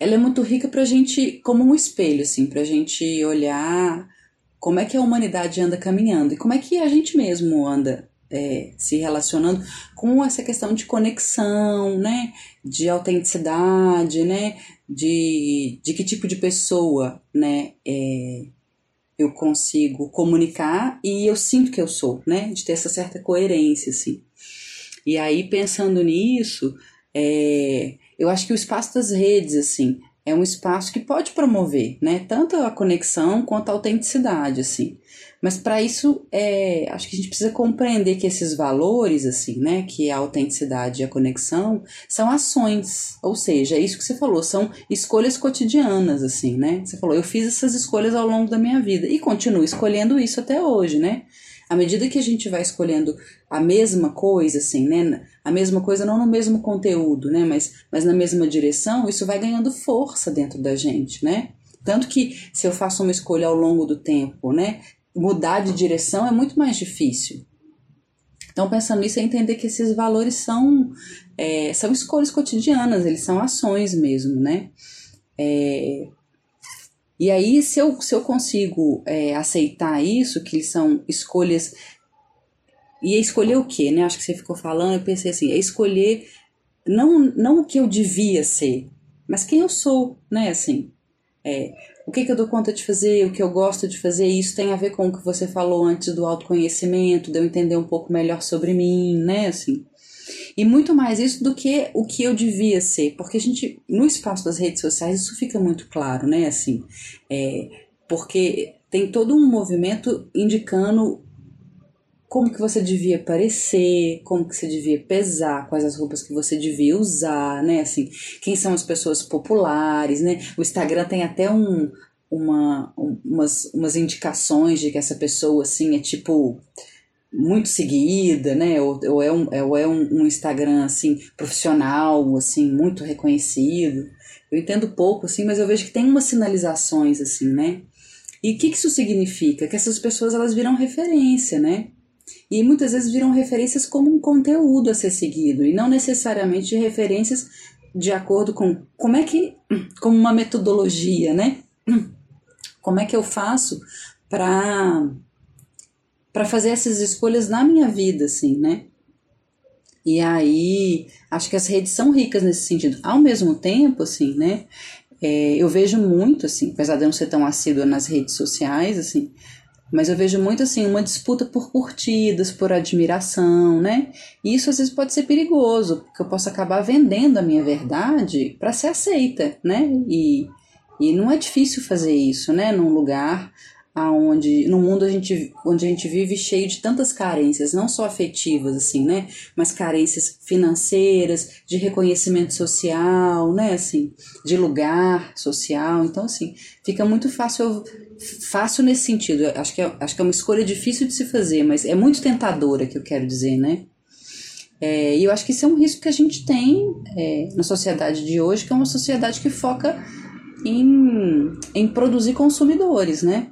ela é muito rica pra gente, como um espelho, assim, pra gente olhar como é que a humanidade anda caminhando e como é que a gente mesmo anda é, se relacionando com essa questão de conexão, né? De autenticidade, né? De, de que tipo de pessoa, né? É, eu consigo comunicar e eu sinto que eu sou, né? De ter essa certa coerência, assim. E aí, pensando nisso, é, eu acho que o espaço das redes, assim, é um espaço que pode promover, né? Tanto a conexão quanto a autenticidade, assim. Mas para isso, é, acho que a gente precisa compreender que esses valores, assim, né? Que é a autenticidade e a conexão, são ações. Ou seja, é isso que você falou, são escolhas cotidianas, assim, né? Você falou, eu fiz essas escolhas ao longo da minha vida e continuo escolhendo isso até hoje, né? à medida que a gente vai escolhendo a mesma coisa, assim, né? A mesma coisa não no mesmo conteúdo, né? Mas, mas na mesma direção, isso vai ganhando força dentro da gente, né? Tanto que se eu faço uma escolha ao longo do tempo, né? Mudar de direção é muito mais difícil. Então, pensando nisso, é entender que esses valores são, é, são escolhas cotidianas, eles são ações mesmo, né? É, e aí, se eu, se eu consigo é, aceitar isso, que são escolhas. E é escolher o quê, né? Acho que você ficou falando, eu pensei assim, é escolher não, não o que eu devia ser, mas quem eu sou, né? Assim, é, o que, que eu dou conta de fazer, o que eu gosto de fazer, isso tem a ver com o que você falou antes do autoconhecimento, de eu entender um pouco melhor sobre mim, né? Assim, e muito mais isso do que o que eu devia ser, porque a gente, no espaço das redes sociais, isso fica muito claro, né? Assim, é, porque tem todo um movimento indicando como que você devia parecer, como que você devia pesar, quais as roupas que você devia usar, né? Assim, quem são as pessoas populares, né? O Instagram tem até um, uma, umas, umas indicações de que essa pessoa, assim, é tipo muito seguida, né? Ou, ou é, um, ou é um, um, Instagram assim profissional, assim muito reconhecido. Eu entendo pouco, assim, mas eu vejo que tem umas sinalizações assim, né? E o que, que isso significa? Que essas pessoas elas viram referência, né? E muitas vezes viram referências como um conteúdo a ser seguido e não necessariamente referências de acordo com como é que como uma metodologia, né? Como é que eu faço para para fazer essas escolhas na minha vida, assim, né? E aí, acho que as redes são ricas nesse sentido. Ao mesmo tempo, assim, né? É, eu vejo muito, assim, apesar de eu não ser tão assídua nas redes sociais, assim, mas eu vejo muito, assim, uma disputa por curtidas, por admiração, né? E isso às vezes pode ser perigoso, porque eu posso acabar vendendo a minha verdade para ser aceita, né? E, e não é difícil fazer isso, né? Num lugar aonde no mundo a gente, onde a gente vive cheio de tantas carências, não só afetivas assim, né, mas carências financeiras, de reconhecimento social, né, assim, de lugar social. Então assim, fica muito fácil fácil nesse sentido. Acho que é, acho que é uma escolha difícil de se fazer, mas é muito tentadora que eu quero dizer, né? É, e eu acho que isso é um risco que a gente tem é, na sociedade de hoje, que é uma sociedade que foca em, em produzir consumidores, né?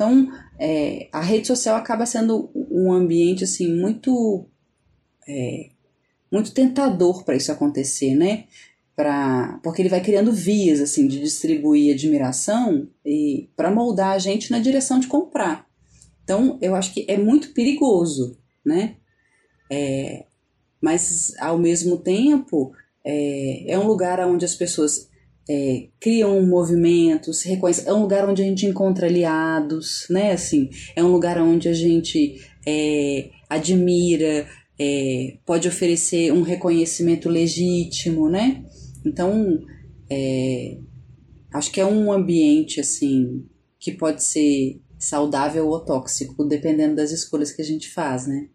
Então, é, a rede social acaba sendo um ambiente assim muito é, muito tentador para isso acontecer, né? Pra, porque ele vai criando vias assim de distribuir admiração e para moldar a gente na direção de comprar. Então, eu acho que é muito perigoso, né? É, mas ao mesmo tempo é, é um lugar onde as pessoas é, criam movimentos, reconhecem. É um lugar onde a gente encontra aliados, né? Assim, é um lugar onde a gente é, admira, é, pode oferecer um reconhecimento legítimo, né? Então, é, acho que é um ambiente assim que pode ser saudável ou tóxico, dependendo das escolhas que a gente faz, né?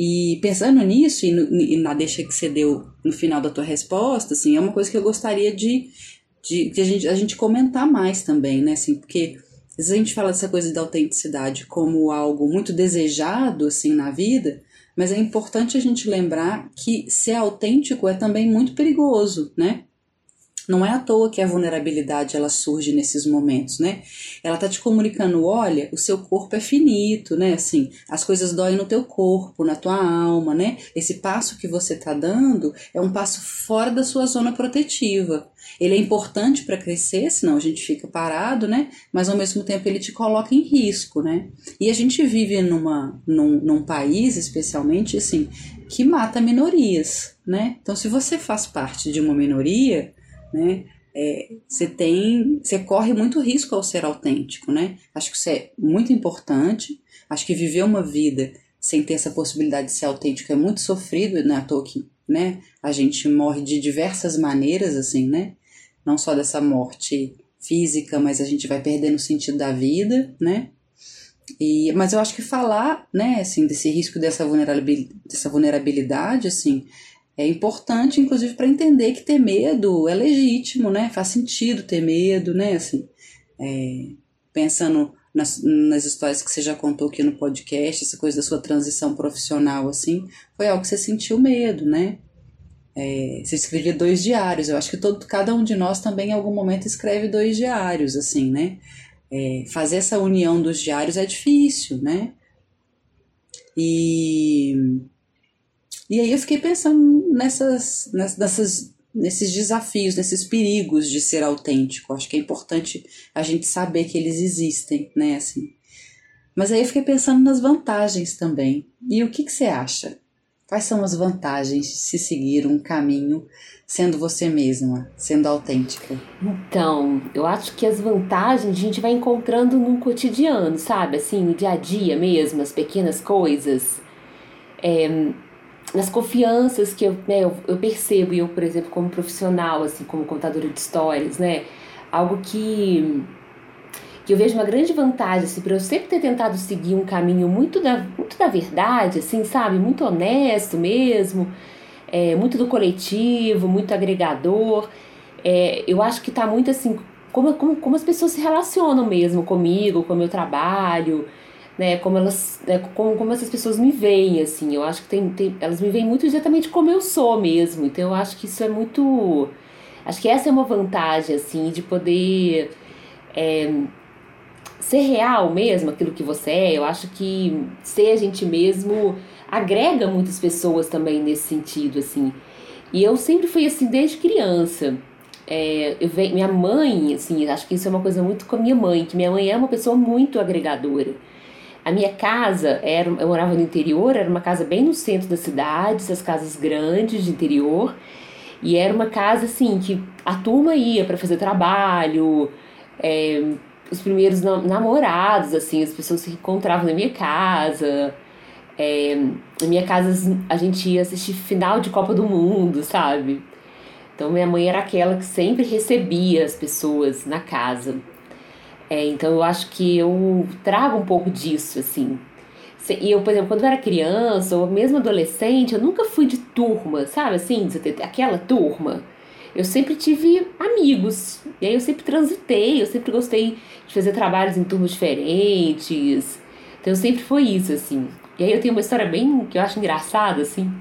E pensando nisso e, no, e, na deixa que você deu no final da tua resposta, assim, é uma coisa que eu gostaria de, de, de a, gente, a gente comentar mais também, né? Assim, porque às vezes a gente fala dessa coisa da autenticidade como algo muito desejado, assim, na vida, mas é importante a gente lembrar que ser autêntico é também muito perigoso, né? Não é à toa que a vulnerabilidade ela surge nesses momentos, né? Ela tá te comunicando, olha, o seu corpo é finito, né? Assim, as coisas doem no teu corpo, na tua alma, né? Esse passo que você tá dando é um passo fora da sua zona protetiva. Ele é importante para crescer, senão a gente fica parado, né? Mas ao mesmo tempo ele te coloca em risco, né? E a gente vive numa, num, num país, especialmente, assim, que mata minorias, né? Então, se você faz parte de uma minoria, né? É, você tem, você corre muito risco ao ser autêntico, né? Acho que isso é muito importante. Acho que viver uma vida sem ter essa possibilidade de ser autêntico é muito sofrido, né? À toa que, né? A gente morre de diversas maneiras, assim, né? não só dessa morte física, mas a gente vai perdendo o sentido da vida, né? E, mas eu acho que falar, né, assim, desse risco dessa vulnerabilidade, dessa vulnerabilidade, assim, é importante, inclusive, para entender que ter medo é legítimo, né? Faz sentido ter medo, né? Assim, é, pensando nas, nas histórias que você já contou aqui no podcast, essa coisa da sua transição profissional, assim, foi algo que você sentiu medo, né? É, você escrevia dois diários. Eu acho que todo, cada um de nós também em algum momento escreve dois diários, assim, né? É, fazer essa união dos diários é difícil, né? E, e aí eu fiquei pensando nessas, nessas, nesses desafios, nesses perigos de ser autêntico. Acho que é importante a gente saber que eles existem, né? Assim. Mas aí eu fiquei pensando nas vantagens também. E o que, que você acha? Quais são as vantagens de se seguir um caminho sendo você mesma, sendo autêntica? Então, eu acho que as vantagens a gente vai encontrando no cotidiano, sabe? Assim, no dia a dia mesmo, as pequenas coisas. É, nas confianças que eu, né, eu, eu percebo, eu, por exemplo, como profissional, assim, como contadora de histórias, né? Algo que que eu vejo uma grande vantagem, assim, por eu sempre ter tentado seguir um caminho muito da, muito da verdade, assim, sabe? Muito honesto mesmo, é, muito do coletivo, muito agregador. É, eu acho que tá muito assim, como, como, como as pessoas se relacionam mesmo comigo, com o meu trabalho, né? Como elas, né, como, como essas pessoas me veem, assim. Eu acho que tem, tem, elas me veem muito diretamente como eu sou mesmo. Então eu acho que isso é muito. Acho que essa é uma vantagem, assim, de poder. É, ser real mesmo, aquilo que você é, eu acho que ser a gente mesmo agrega muitas pessoas também nesse sentido, assim. E eu sempre fui assim desde criança. É, eu ve... minha mãe, assim, acho que isso é uma coisa muito com a minha mãe, que minha mãe é uma pessoa muito agregadora. A minha casa, era, eu morava no interior, era uma casa bem no centro da cidade, essas casas grandes de interior. E era uma casa, assim, que a turma ia para fazer trabalho, é, os primeiros namorados, assim, as pessoas se encontravam na minha casa. É, na minha casa a gente ia assistir final de Copa do Mundo, sabe? Então minha mãe era aquela que sempre recebia as pessoas na casa. É, então eu acho que eu trago um pouco disso, assim. E eu, por exemplo, quando eu era criança ou mesmo adolescente, eu nunca fui de turma, sabe assim? Aquela turma eu sempre tive amigos. E aí eu sempre transitei, eu sempre gostei de fazer trabalhos em turmas diferentes. Então sempre foi isso, assim. E aí eu tenho uma história bem que eu acho engraçada, assim.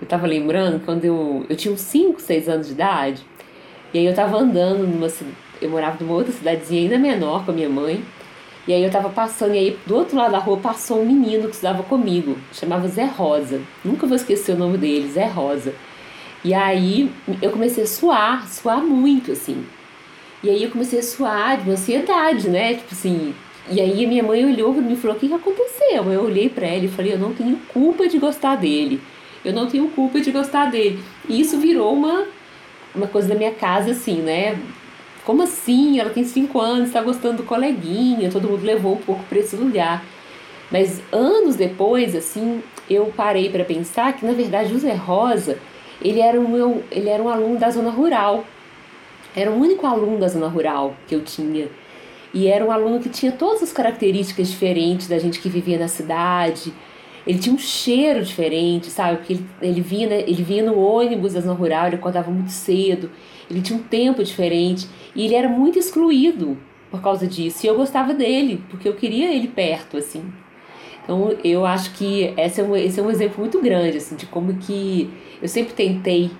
Eu tava lembrando quando eu, eu tinha uns 5, 6 anos de idade. E aí eu tava andando numa eu morava numa outra cidadezinha ainda menor com a minha mãe. E aí eu tava passando, e aí do outro lado da rua passou um menino que estudava comigo, chamava Zé Rosa. Nunca vou esquecer o nome dele, Zé Rosa. E aí eu comecei a suar, suar muito, assim. E aí eu comecei a suar de uma ansiedade, né? Tipo assim. E aí minha mãe olhou para mim e falou: O que, que aconteceu? Eu olhei para ela e falei: Eu não tenho culpa de gostar dele. Eu não tenho culpa de gostar dele. E isso virou uma, uma coisa da minha casa, assim, né? Como assim? Ela tem cinco anos, está gostando do coleguinha, todo mundo levou um pouco para esse lugar. Mas anos depois, assim, eu parei para pensar que na verdade o Zé Rosa ele era, o meu, ele era um aluno da zona rural. Era o único aluno da zona rural que eu tinha. E era um aluno que tinha todas as características diferentes da gente que vivia na cidade. Ele tinha um cheiro diferente, sabe? Porque ele, ele, vinha, né? ele vinha no ônibus da zona rural, ele acordava muito cedo. Ele tinha um tempo diferente. E ele era muito excluído por causa disso. E eu gostava dele, porque eu queria ele perto, assim. Então eu acho que esse é um, esse é um exemplo muito grande, assim, de como que eu sempre tentei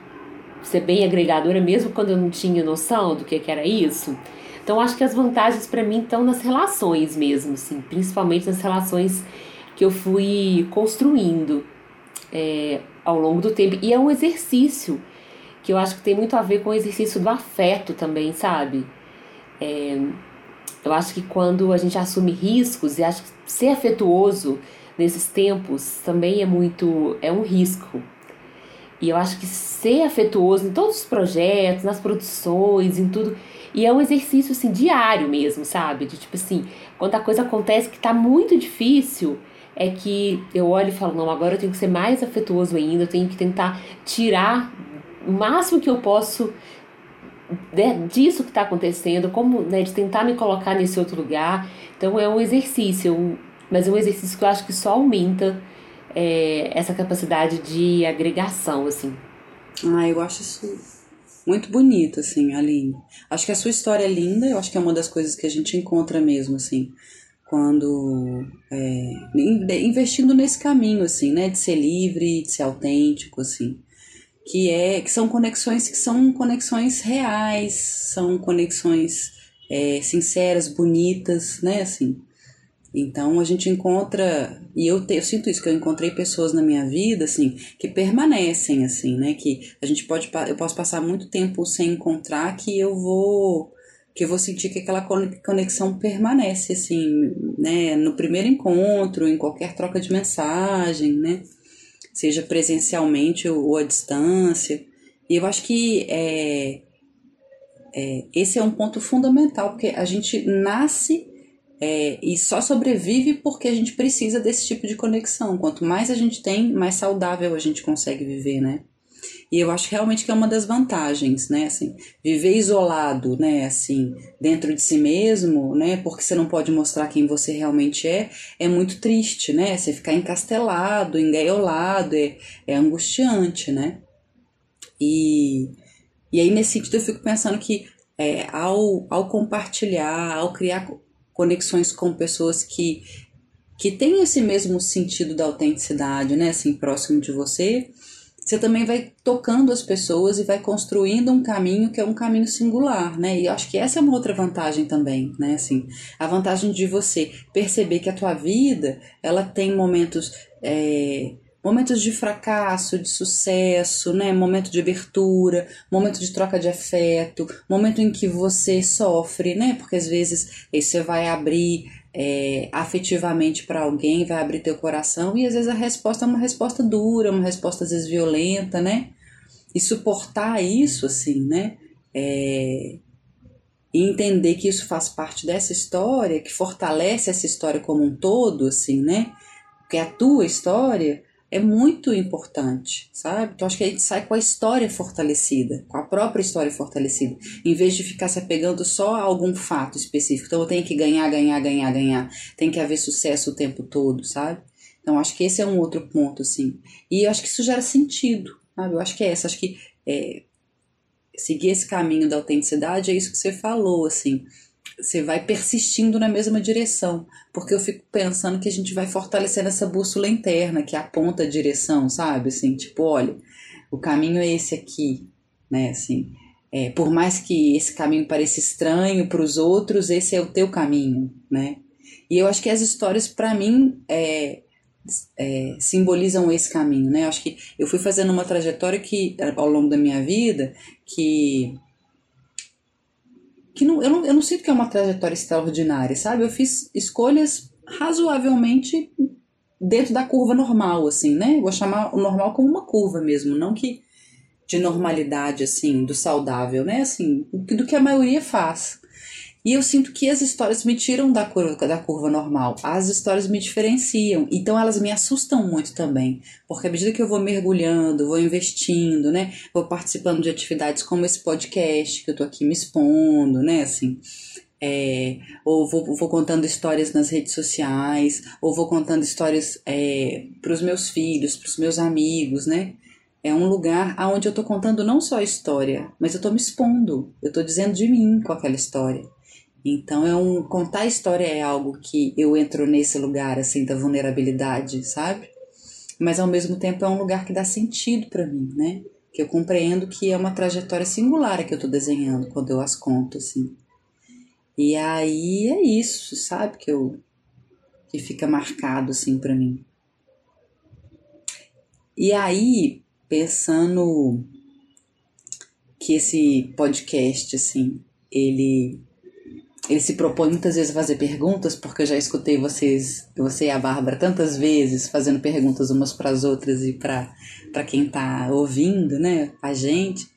ser bem agregadora, mesmo quando eu não tinha noção do que, que era isso. Então acho que as vantagens para mim estão nas relações mesmo, assim, principalmente nas relações que eu fui construindo é, ao longo do tempo. E é um exercício que eu acho que tem muito a ver com o exercício do afeto também, sabe? É, eu acho que quando a gente assume riscos e acho que ser afetuoso nesses tempos também é muito é um risco. E eu acho que ser afetuoso em todos os projetos, nas produções, em tudo, e é um exercício assim diário mesmo, sabe? De tipo assim, quando a coisa acontece que tá muito difícil, é que eu olho e falo, não, agora eu tenho que ser mais afetuoso ainda, eu tenho que tentar tirar o máximo que eu posso disso que está acontecendo, como né, de tentar me colocar nesse outro lugar. Então é um exercício, mas é um exercício que eu acho que só aumenta é, essa capacidade de agregação, assim. Ah, eu acho isso muito bonito, assim, Aline. Acho que a sua história é linda, eu acho que é uma das coisas que a gente encontra mesmo, assim, quando é, investindo nesse caminho, assim, né, de ser livre, de ser autêntico, assim que é que são conexões que são conexões reais, são conexões é, sinceras, bonitas, né? Assim. Então a gente encontra e eu, te, eu sinto isso que eu encontrei pessoas na minha vida assim que permanecem assim, né? Que a gente pode eu posso passar muito tempo sem encontrar que eu vou que eu vou sentir que aquela conexão permanece assim, né? No primeiro encontro, em qualquer troca de mensagem, né? seja presencialmente ou à distância. E eu acho que é, é, esse é um ponto fundamental, porque a gente nasce é, e só sobrevive porque a gente precisa desse tipo de conexão. Quanto mais a gente tem, mais saudável a gente consegue viver, né? E eu acho realmente que é uma das vantagens, né? Assim, viver isolado, né? Assim, dentro de si mesmo, né? Porque você não pode mostrar quem você realmente é, é muito triste, né? Você ficar encastelado, engaiolado, é, é angustiante, né? E, e aí, nesse sentido, eu fico pensando que é, ao, ao compartilhar, ao criar conexões com pessoas que, que têm esse mesmo sentido da autenticidade, né? Assim, próximo de você você também vai tocando as pessoas e vai construindo um caminho que é um caminho singular, né? E acho que essa é uma outra vantagem também, né? Assim, a vantagem de você perceber que a tua vida ela tem momentos é, momentos de fracasso, de sucesso, né? Momento de abertura, momento de troca de afeto, momento em que você sofre, né? Porque às vezes você vai abrir é, afetivamente para alguém, vai abrir teu coração e às vezes a resposta é uma resposta dura, uma resposta às vezes violenta, né? E suportar isso, assim, né? É, e entender que isso faz parte dessa história, que fortalece essa história como um todo, assim, né? Porque é a tua história é muito importante, sabe? Então acho que a gente sai com a história fortalecida, com a própria história fortalecida, em vez de ficar se apegando só a algum fato específico. Então eu tenho que ganhar, ganhar, ganhar, ganhar. Tem que haver sucesso o tempo todo, sabe? Então acho que esse é um outro ponto, assim. E eu acho que isso gera sentido, sabe? Eu acho que é essa, acho que é, seguir esse caminho da autenticidade é isso que você falou, assim você vai persistindo na mesma direção, porque eu fico pensando que a gente vai fortalecendo essa bússola interna que aponta a direção, sabe? Assim, tipo, olha, o caminho é esse aqui, né? Assim, é, por mais que esse caminho pareça estranho para os outros, esse é o teu caminho, né? E eu acho que as histórias, para mim, é, é, simbolizam esse caminho, né? Eu acho que eu fui fazendo uma trajetória que, ao longo da minha vida, que que não, eu, não, eu não sinto que é uma trajetória extraordinária, sabe? Eu fiz escolhas razoavelmente dentro da curva normal, assim, né? Vou chamar o normal como uma curva mesmo, não que de normalidade, assim, do saudável, né? Assim, do que a maioria faz. E eu sinto que as histórias me tiram da curva, da curva normal. As histórias me diferenciam. Então elas me assustam muito também. Porque à medida que eu vou mergulhando, vou investindo, né? Vou participando de atividades como esse podcast, que eu tô aqui me expondo, né? Assim. É, ou vou, vou contando histórias nas redes sociais, ou vou contando histórias é, para os meus filhos, para os meus amigos, né? É um lugar onde eu estou contando não só a história, mas eu estou me expondo, eu estou dizendo de mim com aquela história. Então é um contar a história é algo que eu entro nesse lugar assim da vulnerabilidade, sabe? Mas ao mesmo tempo é um lugar que dá sentido para mim, né? que eu compreendo que é uma trajetória singular que eu estou desenhando quando eu as conto, assim. E aí é isso, sabe, que eu que fica marcado assim para mim. E aí, pensando que esse podcast assim, ele ele se propõe muitas vezes a fazer perguntas, porque eu já escutei vocês, você e a Bárbara, tantas vezes fazendo perguntas umas para as outras e para quem está ouvindo, né, a gente.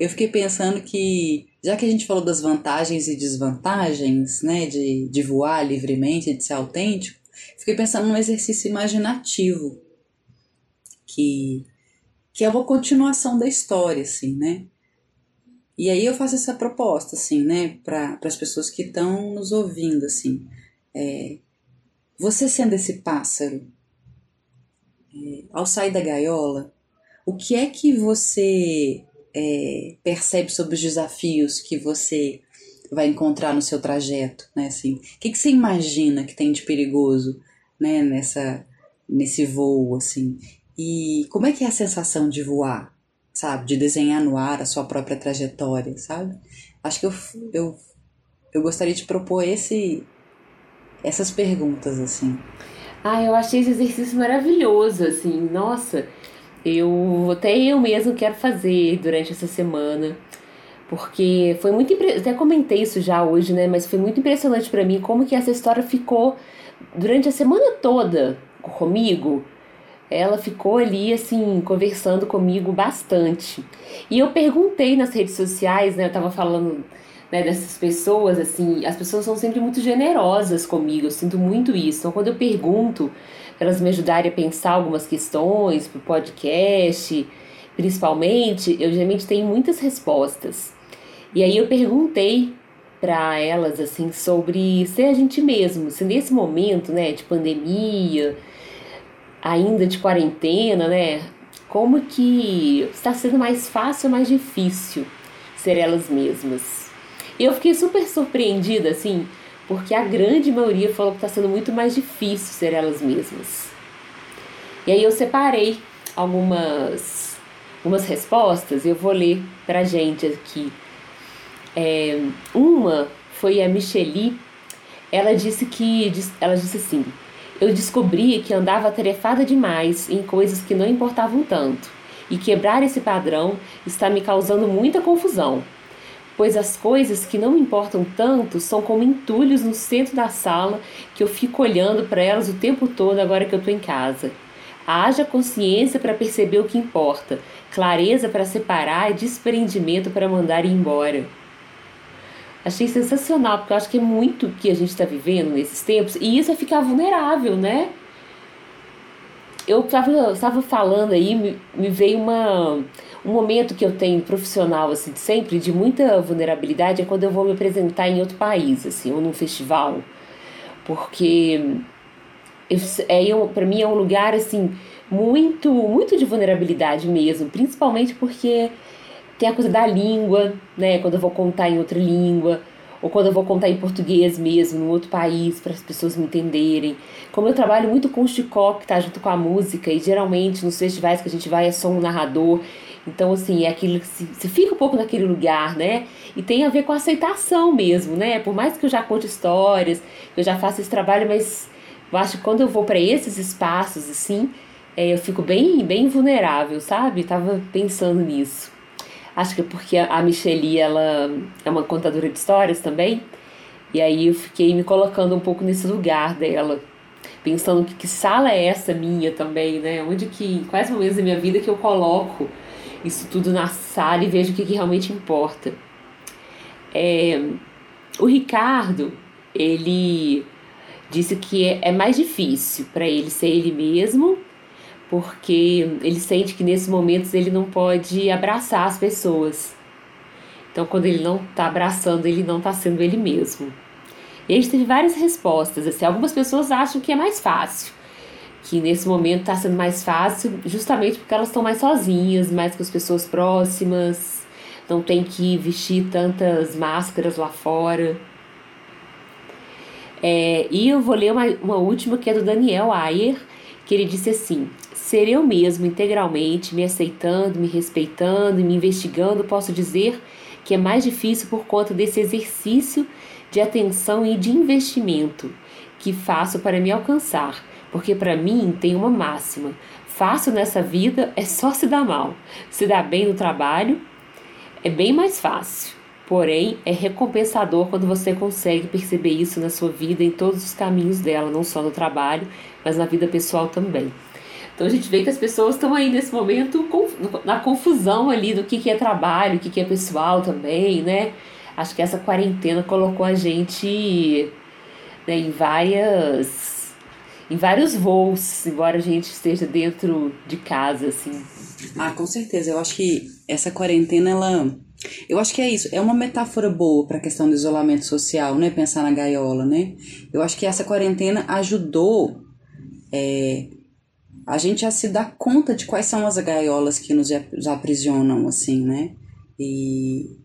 Eu fiquei pensando que, já que a gente falou das vantagens e desvantagens, né, de, de voar livremente, de ser autêntico, fiquei pensando num exercício imaginativo, que, que é uma continuação da história, assim, né? E aí eu faço essa proposta, assim, né, para as pessoas que estão nos ouvindo, assim. É, você sendo esse pássaro, é, ao sair da gaiola, o que é que você é, percebe sobre os desafios que você vai encontrar no seu trajeto, né, assim? O que, que você imagina que tem de perigoso, né, nessa, nesse voo, assim? E como é que é a sensação de voar? Sabe? De desenhar no ar a sua própria trajetória, sabe? Acho que eu, eu, eu gostaria de propor esse, essas perguntas, assim. Ah, eu achei esse exercício maravilhoso, assim, nossa, eu até eu mesmo quero fazer durante essa semana, porque foi muito até comentei isso já hoje, né, mas foi muito impressionante para mim como que essa história ficou durante a semana toda comigo, ela ficou ali, assim, conversando comigo bastante. E eu perguntei nas redes sociais, né? Eu tava falando né, dessas pessoas, assim, as pessoas são sempre muito generosas comigo, eu sinto muito isso. Então, quando eu pergunto elas me ajudarem a pensar algumas questões pro podcast, principalmente, eu geralmente tenho muitas respostas. E aí eu perguntei para elas, assim, sobre ser a gente mesmo, se nesse momento, né, de pandemia, ainda de quarentena, né? Como que está sendo mais fácil ou mais difícil ser elas mesmas? E eu fiquei super surpreendida, assim, porque a grande maioria falou que está sendo muito mais difícil ser elas mesmas. E aí eu separei algumas, algumas respostas e eu vou ler pra gente aqui. É, uma foi a Micheli, ela disse que ela disse assim: eu descobri que andava atarefada demais em coisas que não importavam tanto, e quebrar esse padrão está me causando muita confusão, pois as coisas que não me importam tanto são como entulhos no centro da sala que eu fico olhando para elas o tempo todo agora que eu estou em casa. Haja consciência para perceber o que importa, clareza para separar e desprendimento para mandar ir embora. Achei sensacional, porque eu acho que é muito que a gente está vivendo nesses tempos, e isso é ficar vulnerável, né? Eu estava falando aí, me, me veio uma, um momento que eu tenho profissional, assim, sempre, de muita vulnerabilidade, é quando eu vou me apresentar em outro país, assim, ou num festival. Porque é, para mim é um lugar, assim, muito, muito de vulnerabilidade mesmo, principalmente porque tem a coisa da língua, né? Quando eu vou contar em outra língua, ou quando eu vou contar em português mesmo, num outro país, para as pessoas me entenderem. Como eu trabalho muito com o Chicó, que tá junto com a música, e geralmente nos festivais que a gente vai é só um narrador. Então, assim, é aquilo que se, se fica um pouco naquele lugar, né? E tem a ver com a aceitação mesmo, né? Por mais que eu já conte histórias, que eu já faça esse trabalho, mas eu acho que quando eu vou para esses espaços, assim, é, eu fico bem, bem vulnerável, sabe? Tava pensando nisso. Acho que é porque a Michelle, ela é uma contadora de histórias também. E aí eu fiquei me colocando um pouco nesse lugar dela. Pensando que, que sala é essa minha também, né? Onde que, quais momentos da minha vida que eu coloco isso tudo na sala e vejo o que, que realmente importa. É, o Ricardo, ele disse que é, é mais difícil para ele ser ele mesmo porque ele sente que nesses momentos ele não pode abraçar as pessoas. Então, quando ele não está abraçando, ele não está sendo ele mesmo. E a gente teve várias respostas. Assim, algumas pessoas acham que é mais fácil, que nesse momento está sendo mais fácil, justamente porque elas estão mais sozinhas, mais com as pessoas próximas, não tem que vestir tantas máscaras lá fora. É, e eu vou ler uma, uma última que é do Daniel Ayer, que ele disse assim: Ser eu mesmo integralmente, me aceitando, me respeitando e me investigando, posso dizer que é mais difícil por conta desse exercício de atenção e de investimento que faço para me alcançar, porque para mim tem uma máxima: fácil nessa vida é só se dar mal. Se dar bem no trabalho é bem mais fácil. Porém, é recompensador quando você consegue perceber isso na sua vida, em todos os caminhos dela, não só no trabalho, mas na vida pessoal também. Então a gente vê que as pessoas estão aí nesse momento na confusão ali do que, que é trabalho, o que, que é pessoal também, né? Acho que essa quarentena colocou a gente né, em várias em vários voos, embora a gente esteja dentro de casa, assim. Ah, com certeza. Eu acho que essa quarentena, ela. Eu acho que é isso. É uma metáfora boa para a questão do isolamento social, né? Pensar na gaiola, né? Eu acho que essa quarentena ajudou é, a gente a se dar conta de quais são as gaiolas que nos aprisionam, assim, né? E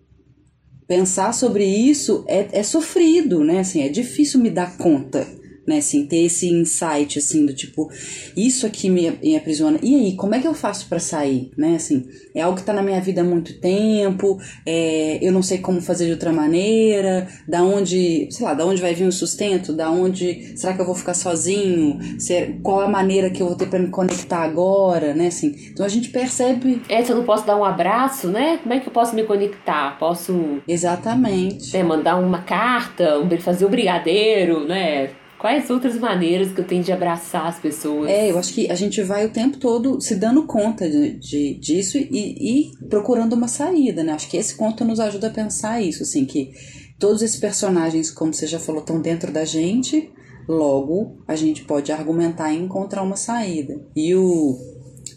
pensar sobre isso é, é sofrido, né? Assim, é difícil me dar conta né? Assim, ter esse insight, assim, do tipo, isso aqui me, me aprisiona. E aí, como é que eu faço para sair, né? Assim, é algo que tá na minha vida há muito tempo, é, eu não sei como fazer de outra maneira, da onde, sei lá, da onde vai vir o sustento, da onde, será que eu vou ficar sozinho? Ser, qual a maneira que eu vou ter para me conectar agora, né? Assim, então a gente percebe... É, se eu não posso dar um abraço, né? Como é que eu posso me conectar? Posso... Exatamente. Né, mandar uma carta, fazer o brigadeiro, né? Quais outras maneiras que eu tenho de abraçar as pessoas? É, eu acho que a gente vai o tempo todo se dando conta de, de disso e, e procurando uma saída, né? Acho que esse conto nos ajuda a pensar isso, assim, que todos esses personagens, como você já falou, estão dentro da gente, logo a gente pode argumentar e encontrar uma saída. E o,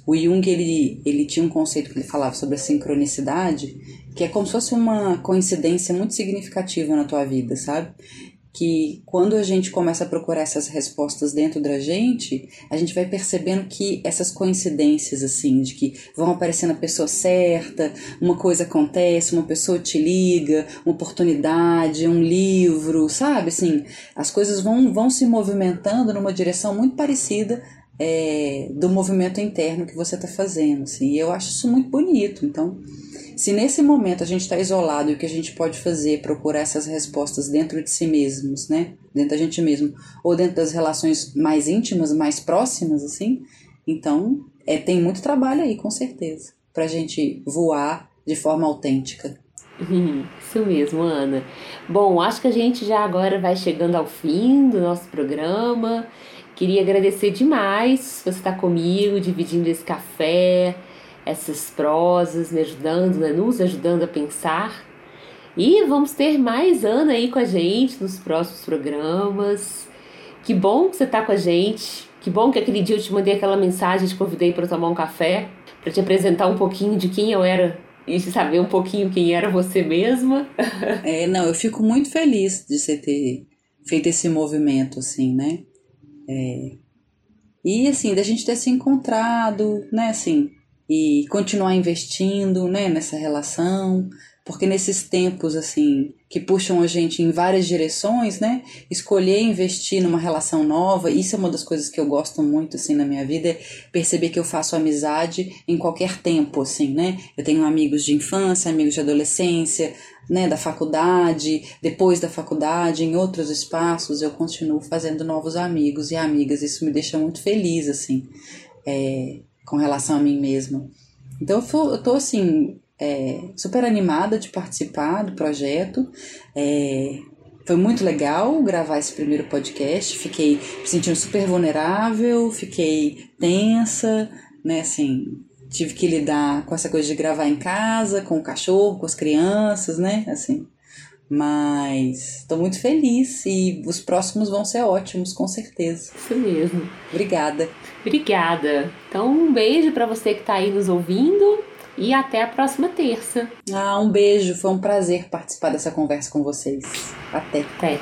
o Jung, ele, ele tinha um conceito que ele falava sobre a sincronicidade, que é como se fosse uma coincidência muito significativa na tua vida, sabe? Que quando a gente começa a procurar essas respostas dentro da gente, a gente vai percebendo que essas coincidências, assim, de que vão aparecendo a pessoa certa, uma coisa acontece, uma pessoa te liga, uma oportunidade, um livro, sabe? Assim, as coisas vão, vão se movimentando numa direção muito parecida é, do movimento interno que você está fazendo, assim, e eu acho isso muito bonito, então se nesse momento a gente está isolado e o que a gente pode fazer é procurar essas respostas dentro de si mesmos, né? Dentro da gente mesmo, ou dentro das relações mais íntimas, mais próximas, assim, então é, tem muito trabalho aí, com certeza, para a gente voar de forma autêntica. Isso mesmo, Ana. Bom, acho que a gente já agora vai chegando ao fim do nosso programa. Queria agradecer demais você estar comigo, dividindo esse café, essas prosas, me ajudando, né, nos ajudando a pensar. E vamos ter mais Ana aí com a gente nos próximos programas. Que bom que você está com a gente. Que bom que aquele dia eu te mandei aquela mensagem, te convidei para tomar um café, para te apresentar um pouquinho de quem eu era e saber um pouquinho quem era você mesma. É, não, eu fico muito feliz de você ter feito esse movimento, assim, né? É, e assim, da gente ter se encontrado, né, assim, e continuar investindo né, nessa relação, porque nesses tempos assim que puxam a gente em várias direções, né? Escolher investir numa relação nova, isso é uma das coisas que eu gosto muito assim na minha vida, é perceber que eu faço amizade em qualquer tempo, assim, né? Eu tenho amigos de infância, amigos de adolescência, né, da faculdade, depois da faculdade, em outros espaços, eu continuo fazendo novos amigos e amigas. Isso me deixa muito feliz, assim. É, com relação a mim mesma. Então eu, tô assim, é, super animada de participar do projeto. É, foi muito legal gravar esse primeiro podcast. Fiquei me sentindo super vulnerável, fiquei tensa, né? Assim, tive que lidar com essa coisa de gravar em casa, com o cachorro, com as crianças, né? Assim, mas estou muito feliz e os próximos vão ser ótimos, com certeza. Isso mesmo. Obrigada. Obrigada. Então, um beijo para você que está aí nos ouvindo e até a próxima terça. Ah, um beijo. Foi um prazer participar dessa conversa com vocês. Até. Até.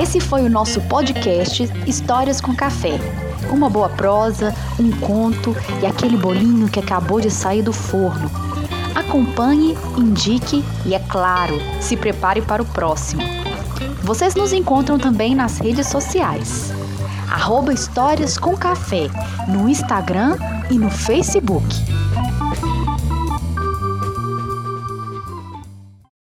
Esse foi o nosso podcast Histórias com Café uma boa prosa, um conto e aquele bolinho que acabou de sair do forno. Acompanhe, indique e, é claro, se prepare para o próximo. Vocês nos encontram também nas redes sociais. Arroba Histórias com Café no Instagram e no Facebook.